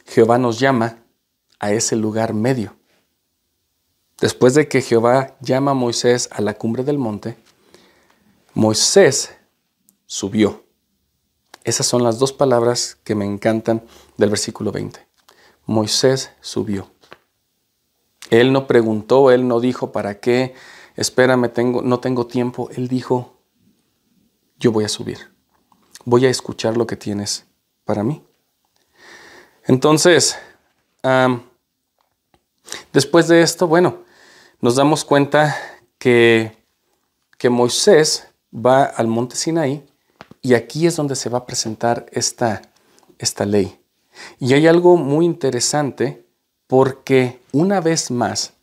Jehová nos llama a ese lugar medio. Después de que Jehová llama a Moisés a la cumbre del monte, Moisés subió. Esas son las dos palabras que me encantan del versículo 20. Moisés subió. Él no preguntó, él no dijo, ¿para qué? Espérame, tengo, no tengo tiempo. Él dijo, yo voy a subir. Voy a escuchar lo que tienes para mí. Entonces, después de esto, bueno, nos damos cuenta que, que Moisés va al monte Sinaí y aquí es donde se va a presentar esta, esta ley. Y hay algo muy interesante porque una vez más,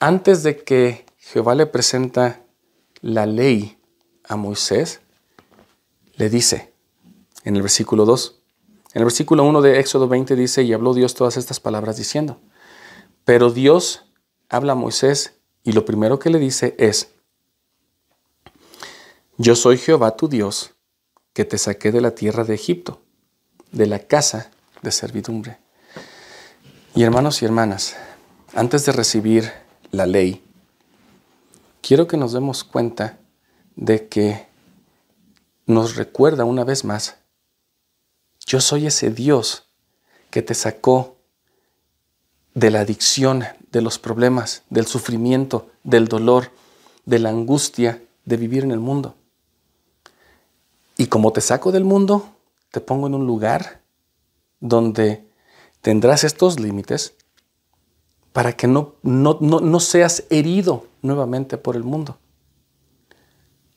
antes de que Jehová le presenta la ley a Moisés, le dice en el versículo 2, En el versículo 1 de Éxodo 20 dice, y habló Dios todas estas palabras diciendo, pero Dios habla a Moisés y lo primero que le dice es, yo soy Jehová tu Dios, que te saqué de la tierra de Egipto, de la casa de servidumbre. Y hermanos y hermanas, antes de recibir la ley, quiero que nos demos cuenta de que nos recuerda una vez más, yo soy ese Dios que te sacó de la adicción, de los problemas, del sufrimiento, del dolor, de la angustia de vivir en el mundo. Y como te saco del mundo, te pongo en un lugar donde tendrás estos límites para que no, no, no, seas herido nuevamente por el mundo.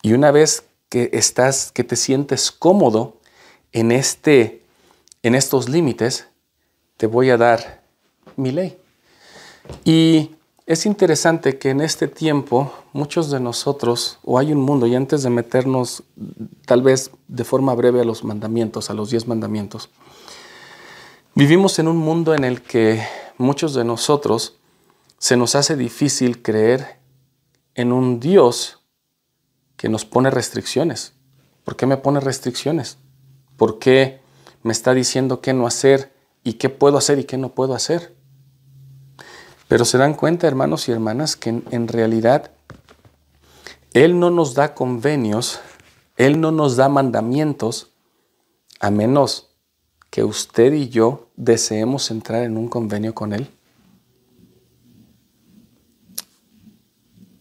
Y una vez que estás, que te sientes cómodo en, este, en estos límites, te voy a dar mi ley. Y es interesante que en este tiempo muchos de nosotros, o hay un mundo, y antes de meternos tal vez de forma breve a los mandamientos, a los diez mandamientos, vivimos en un mundo en el que muchos de nosotros se nos hace difícil creer en un Dios que nos pone restricciones. ¿Por qué me pone restricciones? ¿Por qué me está diciendo qué no hacer y qué puedo hacer y qué no puedo hacer? Pero se dan cuenta, hermanos y hermanas, que en, realidad Él no nos da convenios, Él no nos da mandamientos, a menos que usted y yo deseemos entrar en un convenio con Él.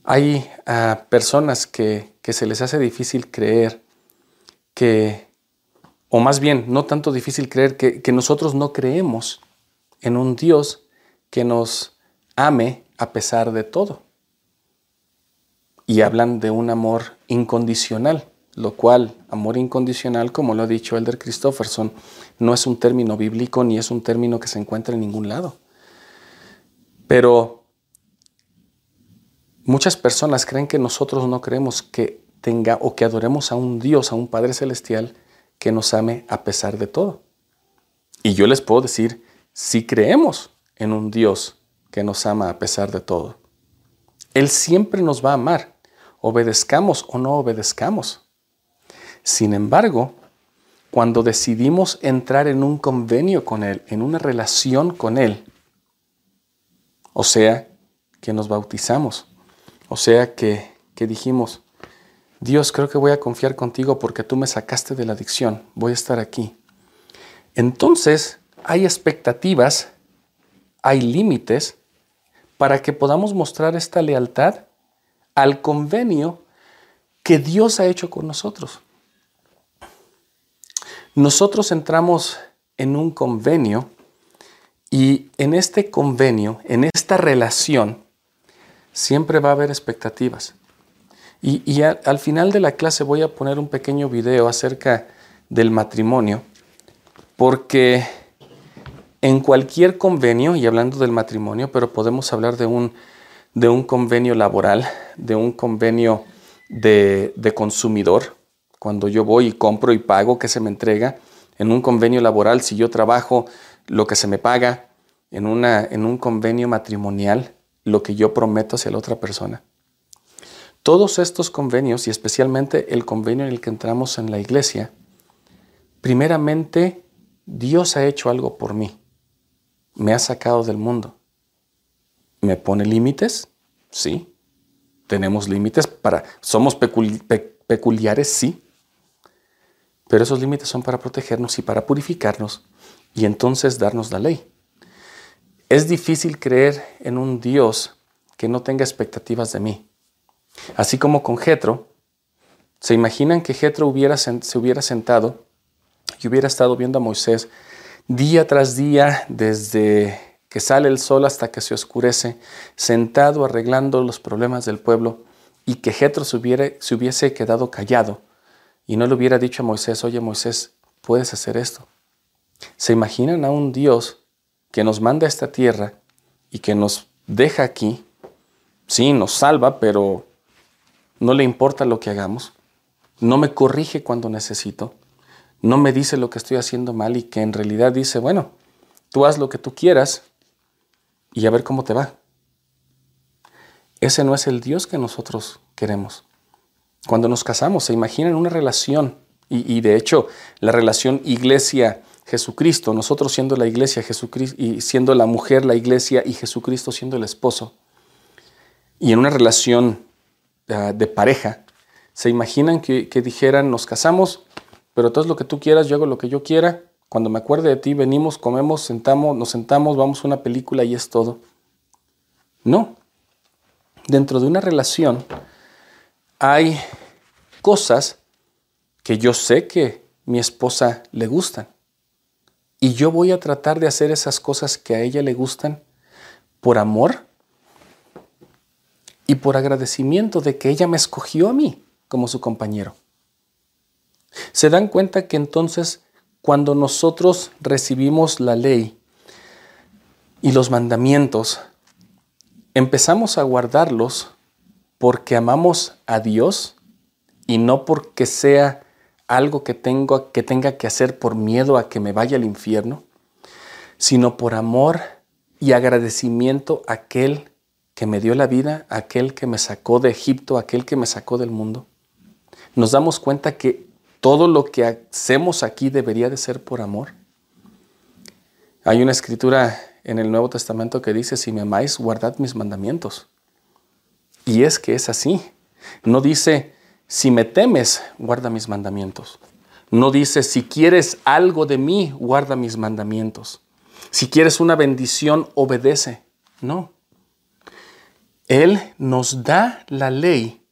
Hay ah, personas que, se les hace difícil creer que, o más bien, no tanto difícil creer que, que nosotros no creemos en un Dios que nos ame a pesar de todo. Y hablan de un amor incondicional, lo cual, amor incondicional, como lo ha dicho Elder Christofferson, no es un término bíblico ni es un término que se encuentra en ningún lado. Pero Muchas personas creen que nosotros no creemos que tenga o que adoremos a un Dios, a un Padre Celestial que nos ame a pesar de todo. Y yo les puedo decir, si creemos en un Dios que nos ama a pesar de todo, Él siempre nos va a amar, obedezcamos o no obedezcamos. Sin embargo, cuando decidimos entrar en un convenio con Él, en una relación con Él, o sea, que nos bautizamos, o sea que, dijimos, Dios, creo que voy a confiar contigo porque tú me sacaste de la adicción, voy a estar aquí. Entonces, hay expectativas, hay límites para que podamos mostrar esta lealtad al convenio que Dios ha hecho con nosotros. Nosotros entramos en un convenio y en este convenio, en esta relación, siempre va a haber expectativas. Y, al final de la clase voy a poner un pequeño video acerca del matrimonio, porque en cualquier convenio, y hablando del matrimonio, pero podemos hablar de un, de un convenio laboral, de un convenio de, de consumidor, cuando yo voy y compro y pago, que se me entrega, en un convenio laboral, si yo trabajo, lo que se me paga, en, una, en un convenio matrimonial, lo que yo prometo hacia la otra persona. Todos estos convenios y especialmente el convenio en el que entramos en la iglesia, primeramente Dios ha hecho algo por mí. Me ha sacado del mundo. ¿Me pone límites? Sí. Tenemos límites para... ¿Somos peculiares? Sí. Pero esos límites son para protegernos y para purificarnos y entonces darnos la ley. Es difícil creer en un Dios que no tenga expectativas de mí. Así como con Jetro, ¿se imaginan que Jetro hubiera, se hubiera sentado y hubiera estado viendo a Moisés día tras día desde que sale el sol hasta que se oscurece, sentado arreglando los problemas del pueblo y que Jetro se, se hubiese quedado callado y no le hubiera dicho a Moisés, oye Moisés, puedes hacer esto? ¿Se imaginan a un Dios que nos manda a esta tierra y que nos deja aquí, sí, nos salva, pero no le importa lo que hagamos, no me corrige cuando necesito, no me dice lo que estoy haciendo mal y que en realidad dice, bueno, tú haz lo que tú quieras y a ver cómo te va. Ese no es el Dios que nosotros queremos. Cuando nos casamos, se imaginan una relación y, de hecho la relación iglesia-Jesucristo, nosotros siendo la iglesia Jesucristo y siendo la mujer la iglesia y Jesucristo siendo el esposo. Y en una relación ah, de pareja, se imaginan que, que dijeran, nos casamos, pero todo es lo que tú quieras, yo hago lo que yo quiera. Cuando me acuerde de ti, venimos, comemos, sentamos, nos sentamos, vamos a una película y es todo. No. Dentro de una relación hay cosas que yo sé que mi esposa le gustan. Y yo voy a tratar de hacer esas cosas que a ella le gustan por amor y por agradecimiento de que ella me escogió a mí como su compañero. Se dan cuenta que entonces cuando nosotros recibimos la ley y los mandamientos, empezamos a guardarlos porque amamos a Dios y no porque sea algo que, tengo, que tenga que hacer por miedo a que me vaya al infierno, sino por amor y agradecimiento a aquel que me dio la vida, aquel que me sacó de Egipto, aquel que me sacó del mundo. Nos damos cuenta que todo lo que hacemos aquí debería de ser por amor. Hay una escritura en el Nuevo Testamento que dice, si me amáis, guardad mis mandamientos. Y es que es así. No dice, si me temes, guarda mis mandamientos. No dice, si quieres algo de mí, guarda mis mandamientos. Si quieres una bendición, obedece. No. Él nos da la ley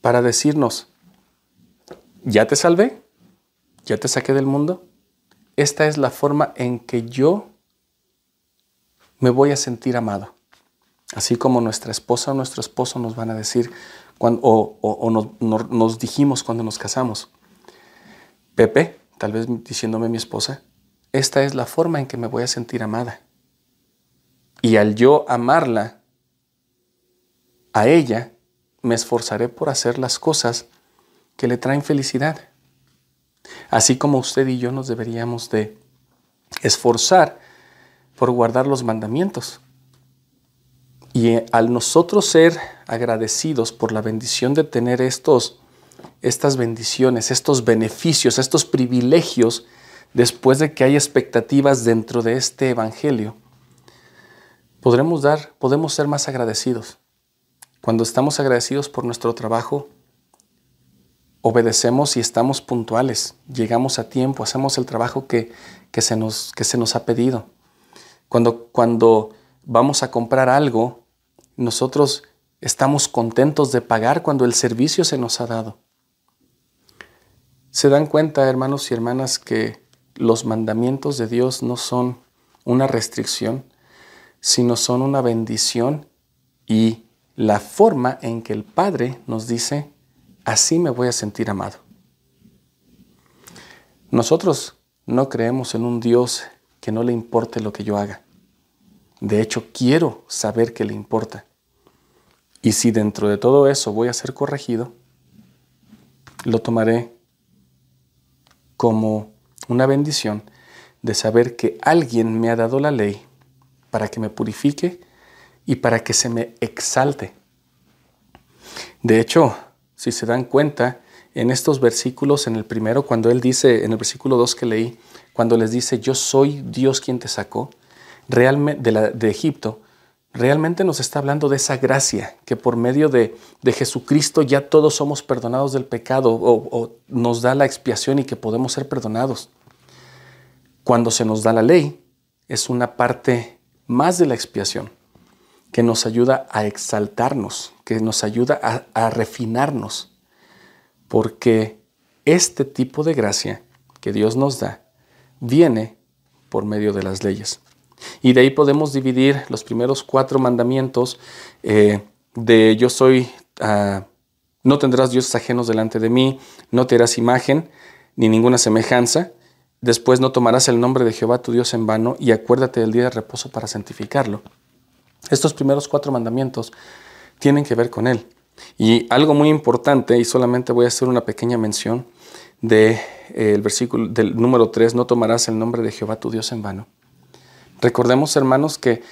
para decirnos, ya te salvé, ya te saqué del mundo. Esta es la forma en que yo me voy a sentir amado. Así como nuestra esposa o nuestro esposo nos van a decir, o, nos, dijimos cuando nos casamos, Pepe, tal vez diciéndome mi esposa, esta es la forma en que me voy a sentir amada. Y al yo amarla a ella, me esforzaré por hacer las cosas que le traen felicidad. Así como usted y yo nos deberíamos de esforzar por guardar los mandamientos. Y eh, al nosotros ser agradecidos por la bendición de tener estos, estas bendiciones, estos beneficios, estos privilegios, después de que hay expectativas dentro de este evangelio, podremos dar, podemos ser más agradecidos. Cuando estamos agradecidos por nuestro trabajo, obedecemos y estamos puntuales, llegamos a tiempo, hacemos el trabajo que, se, nos, que se nos ha pedido. Cuando, cuando vamos a comprar algo, nosotros estamos contentos de pagar cuando el servicio se nos ha dado. Se dan cuenta, hermanos y hermanas, que los mandamientos de Dios no son una restricción, sino son una bendición y la forma en que el Padre nos dice, así me voy a sentir amado. Nosotros no creemos en un Dios que no le importe lo que yo haga. De hecho, quiero saber que le importa. Y si dentro de todo eso voy a ser corregido, lo tomaré como una bendición de saber que alguien me ha dado la ley para que me purifique y para que se me exalte. De hecho, si se dan cuenta, en estos versículos, en el primero, cuando él dice, en el versículo 2 que leí, cuando les dice, yo soy Dios quien te sacó realmente de, de Egipto, realmente nos está hablando de esa gracia, que por medio de, de Jesucristo ya todos somos perdonados del pecado o, o nos da la expiación y que podemos ser perdonados. Cuando se nos da la ley, es una parte más de la expiación que nos ayuda a exaltarnos, que nos ayuda a, refinarnos, porque este tipo de gracia que Dios nos da viene por medio de las leyes. Y de ahí podemos dividir los primeros cuatro mandamientos eh, de yo soy, ah, no tendrás dioses ajenos delante de mí, no te harás imagen ni ninguna semejanza, después no tomarás el nombre de Jehová tu Dios en vano y acuérdate del día de reposo para santificarlo. Estos primeros cuatro mandamientos tienen que ver con Él. Y algo muy importante, y solamente voy a hacer una pequeña mención, del de, versículo del número 3, no tomarás el nombre de Jehová tu Dios en vano. Recordemos, hermanos, que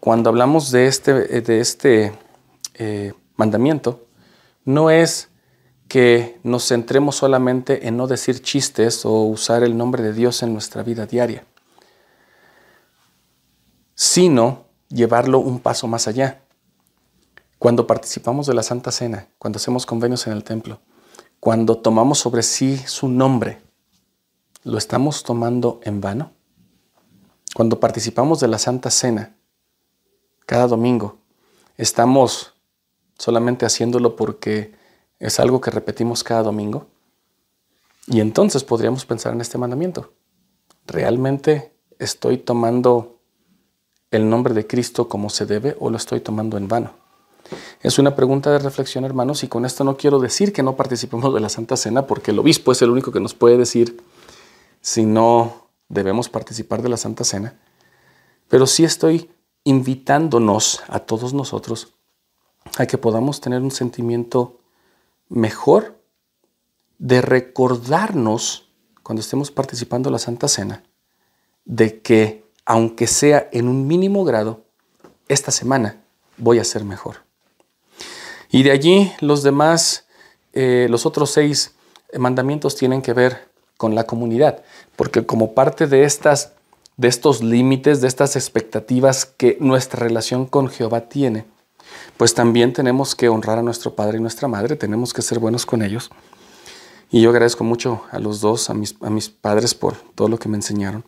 cuando hablamos de este, de este eh, mandamiento, no es que nos centremos solamente en no decir chistes o usar el nombre de Dios en nuestra vida diaria, sino llevarlo un paso más allá. Cuando participamos de la Santa Cena, cuando hacemos convenios en el templo, cuando tomamos sobre sí su nombre, ¿lo estamos tomando en vano? Cuando participamos de la Santa Cena, cada domingo, estamos solamente haciéndolo porque es algo que repetimos cada domingo. Y entonces podríamos pensar en este mandamiento. ¿Realmente estoy tomando el nombre de Cristo como se debe o lo estoy tomando en vano? Es una pregunta de reflexión, hermanos, y con esto no quiero decir que no participemos de la Santa Cena, porque el obispo es el único que nos puede decir si no debemos participar de la Santa Cena, pero sí estoy invitándonos a todos nosotros a que podamos tener un sentimiento mejor de recordarnos cuando estemos participando de la Santa Cena, de que aunque sea en un mínimo grado, esta semana voy a ser mejor. Y de allí los demás, eh, los otros seis mandamientos tienen que ver con la comunidad, porque como parte de estas de estos límites, de estas expectativas que nuestra relación con Jehová tiene, pues también tenemos que honrar a nuestro padre y nuestra madre, tenemos que ser buenos con ellos. Y yo agradezco mucho a los dos, a mis, a mis padres por todo lo que me enseñaron.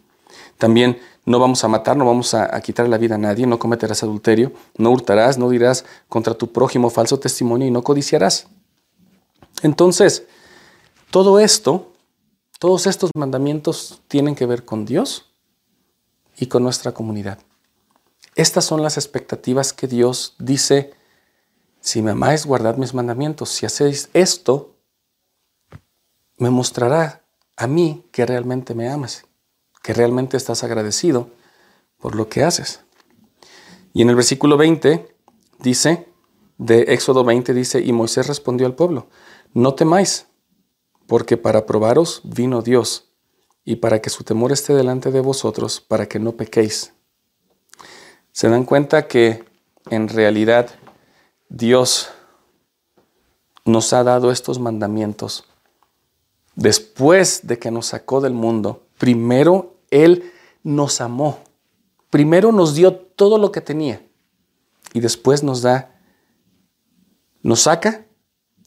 También no vamos a matar, no vamos a, quitar la vida a nadie, no cometerás adulterio, no hurtarás, no dirás contra tu prójimo falso testimonio y no codiciarás. Entonces, todo esto, todos estos mandamientos tienen que ver con Dios y con nuestra comunidad. Estas son las expectativas que Dios dice, si me amáis, guardad mis mandamientos. Si hacéis esto, me mostrará a mí que realmente me amas que realmente estás agradecido por lo que haces. Y en el versículo 20 dice, de Éxodo 20 dice, y Moisés respondió al pueblo, no temáis, porque para probaros vino Dios, y para que su temor esté delante de vosotros, para que no pequéis. Se dan cuenta que en realidad Dios nos ha dado estos mandamientos después de que nos sacó del mundo. Primero él nos amó. Primero nos dio todo lo que tenía y después nos da, nos saca,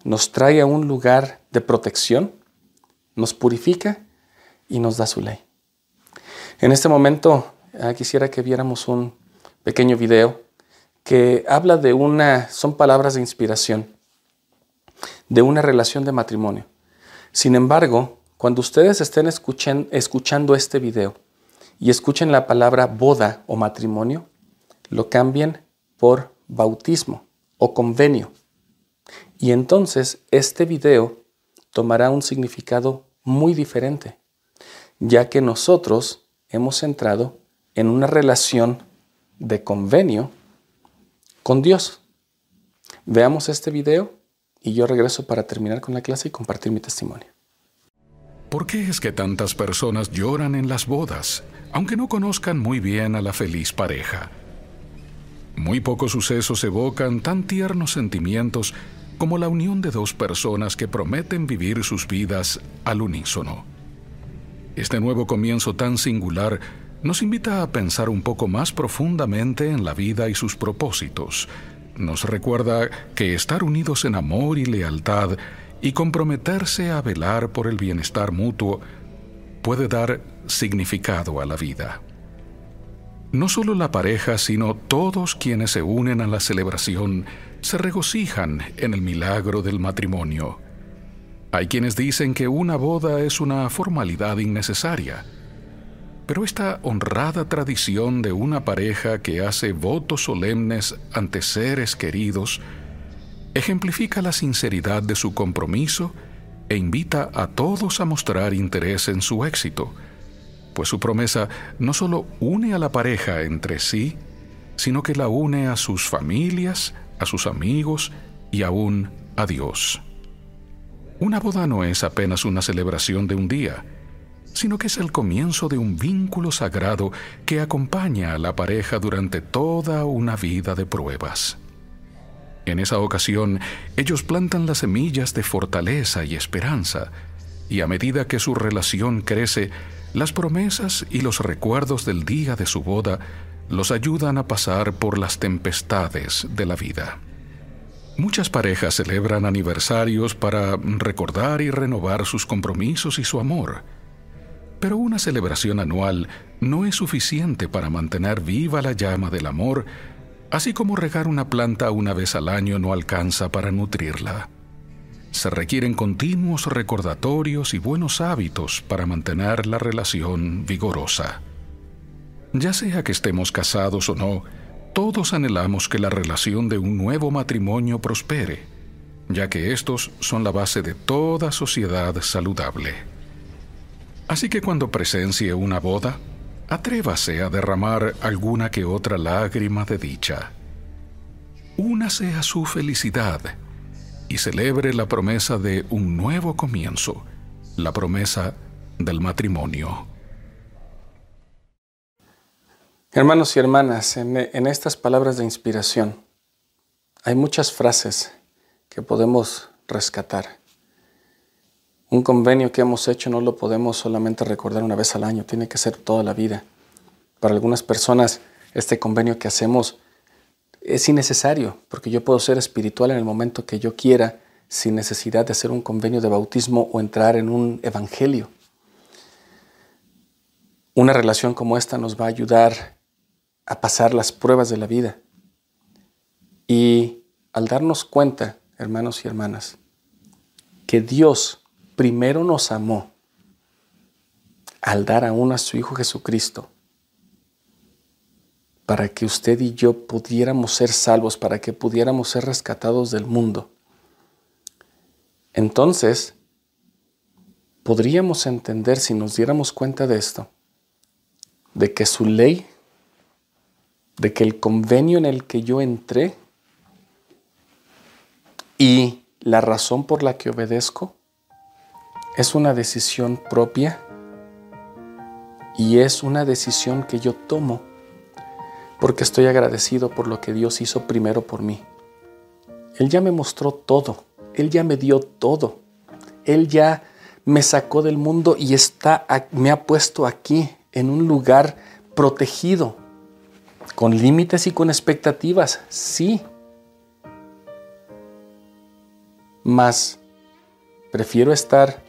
nos trae a un lugar de protección, nos purifica y nos da su ley. En este momento ah, quisiera que viéramos un pequeño video que habla de una, son palabras de inspiración, de una relación de matrimonio. Sin embargo, cuando ustedes estén escuchando este video y escuchen la palabra boda o matrimonio, lo cambien por bautismo o convenio. Y entonces este video tomará un significado muy diferente, ya que nosotros hemos entrado en una relación de convenio con Dios. Veamos este video y yo regreso para terminar con la clase y compartir mi testimonio. ¿Por qué es que tantas personas lloran en las bodas, aunque no conozcan muy bien a la feliz pareja? Muy pocos sucesos evocan tan tiernos sentimientos como la unión de dos personas que prometen vivir sus vidas al unísono. Este nuevo comienzo tan singular nos invita a pensar un poco más profundamente en la vida y sus propósitos. Nos recuerda que estar unidos en amor y lealtad y comprometerse a velar por el bienestar mutuo puede dar significado a la vida. No solo la pareja, sino todos quienes se unen a la celebración se regocijan en el milagro del matrimonio. Hay quienes dicen que una boda es una formalidad innecesaria, pero esta honrada tradición de una pareja que hace votos solemnes ante seres queridos ejemplifica la sinceridad de su compromiso e invita a todos a mostrar interés en su éxito, pues su promesa no solo une a la pareja entre sí, sino que la une a sus familias, a sus amigos y aún a Dios. Una boda no es apenas una celebración de un día, sino que es el comienzo de un vínculo sagrado que acompaña a la pareja durante toda una vida de pruebas. En esa ocasión, ellos plantan las semillas de fortaleza y esperanza, y a medida que su relación crece, las promesas y los recuerdos del día de su boda los ayudan a pasar por las tempestades de la vida. Muchas parejas celebran aniversarios para recordar y renovar sus compromisos y su amor. Pero una celebración anual no es suficiente para mantener viva la llama del amor, así como regar una planta una vez al año no alcanza para nutrirla. Se requieren continuos recordatorios y buenos hábitos para mantener la relación vigorosa. Ya sea que estemos casados o no, todos anhelamos que la relación de un nuevo matrimonio prospere, ya que estos son la base de toda sociedad saludable. Así que cuando presencie una boda, atrévase a derramar alguna que otra lágrima de dicha. Únase a su felicidad y celebre la promesa de un nuevo comienzo, la promesa del matrimonio. Hermanos y hermanas, en, estas palabras de inspiración hay muchas frases que podemos rescatar. Un convenio que hemos hecho no lo podemos solamente recordar una vez al año, tiene que ser toda la vida. Para algunas personas este convenio que hacemos es innecesario, porque yo puedo ser espiritual en el momento que yo quiera, sin necesidad de hacer un convenio de bautismo o entrar en un evangelio. Una relación como esta nos va a ayudar a pasar las pruebas de la vida. Y al darnos cuenta, hermanos y hermanas, que Dios primero nos amó al dar aún a su Hijo Jesucristo para que usted y yo pudiéramos ser salvos, para que pudiéramos ser rescatados del mundo. Entonces, podríamos entender si nos diéramos cuenta de esto, de que su ley, de que el convenio en el que yo entré y la razón por la que obedezco es una decisión propia y es una decisión que yo tomo porque estoy agradecido por lo que Dios hizo primero por mí. Él ya me mostró todo, Él ya me dio todo, Él ya me sacó del mundo y está, me ha puesto aquí en un lugar protegido, con límites y con expectativas, sí. Mas prefiero estar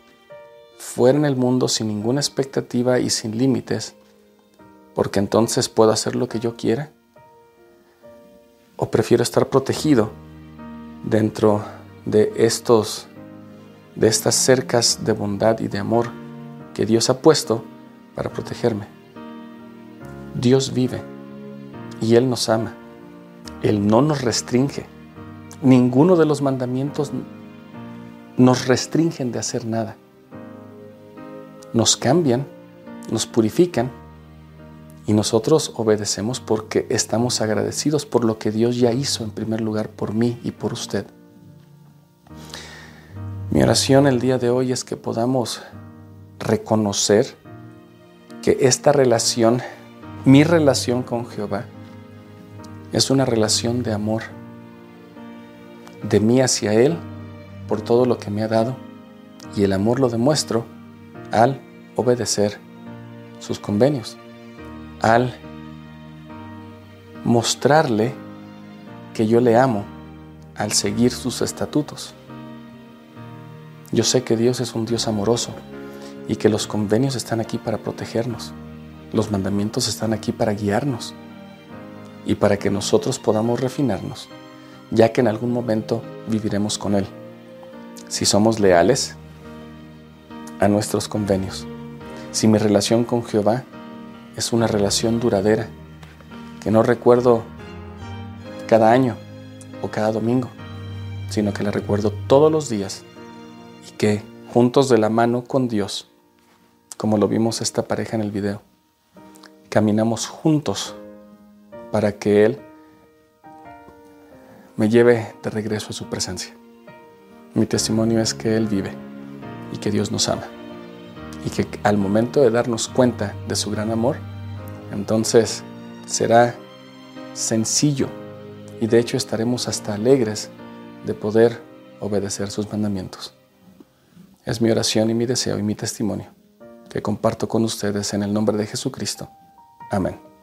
fuera en el mundo sin ninguna expectativa y sin límites, porque entonces puedo hacer lo que yo quiera? ¿O prefiero estar protegido dentro de estos de estas cercas de bondad y de amor que Dios ha puesto para protegerme? Dios vive y Él nos ama. Él no nos restringe. Ninguno de los mandamientos nos restringen de hacer nada nos cambian, nos purifican y nosotros obedecemos porque estamos agradecidos por lo que Dios ya hizo en primer lugar por mí y por usted. Mi oración el día de hoy es que podamos reconocer que esta relación, mi relación con Jehová, es una relación de amor, de mí hacia Él por todo lo que me ha dado, y el amor lo demuestro al obedecer sus convenios, al mostrarle que yo le amo, al seguir sus estatutos. Yo sé que Dios es un Dios amoroso y que los convenios están aquí para protegernos. Los mandamientos están aquí para guiarnos y para que nosotros podamos refinarnos, ya que en algún momento viviremos con Él. Si somos leales, a nuestros convenios. Si mi relación con Jehová es una relación duradera, que no recuerdo cada año o cada domingo, sino que la recuerdo todos los días y que juntos de la mano con Dios, como lo vimos esta pareja en el video, caminamos juntos para que Él me lleve de regreso a su presencia. Mi testimonio es que Él vive y que Dios nos ama. Y que al momento de darnos cuenta de su gran amor, entonces será sencillo y de hecho estaremos hasta alegres de poder obedecer sus mandamientos. Es mi oración y mi deseo y mi testimonio que comparto con ustedes en el nombre de Jesucristo. Amén.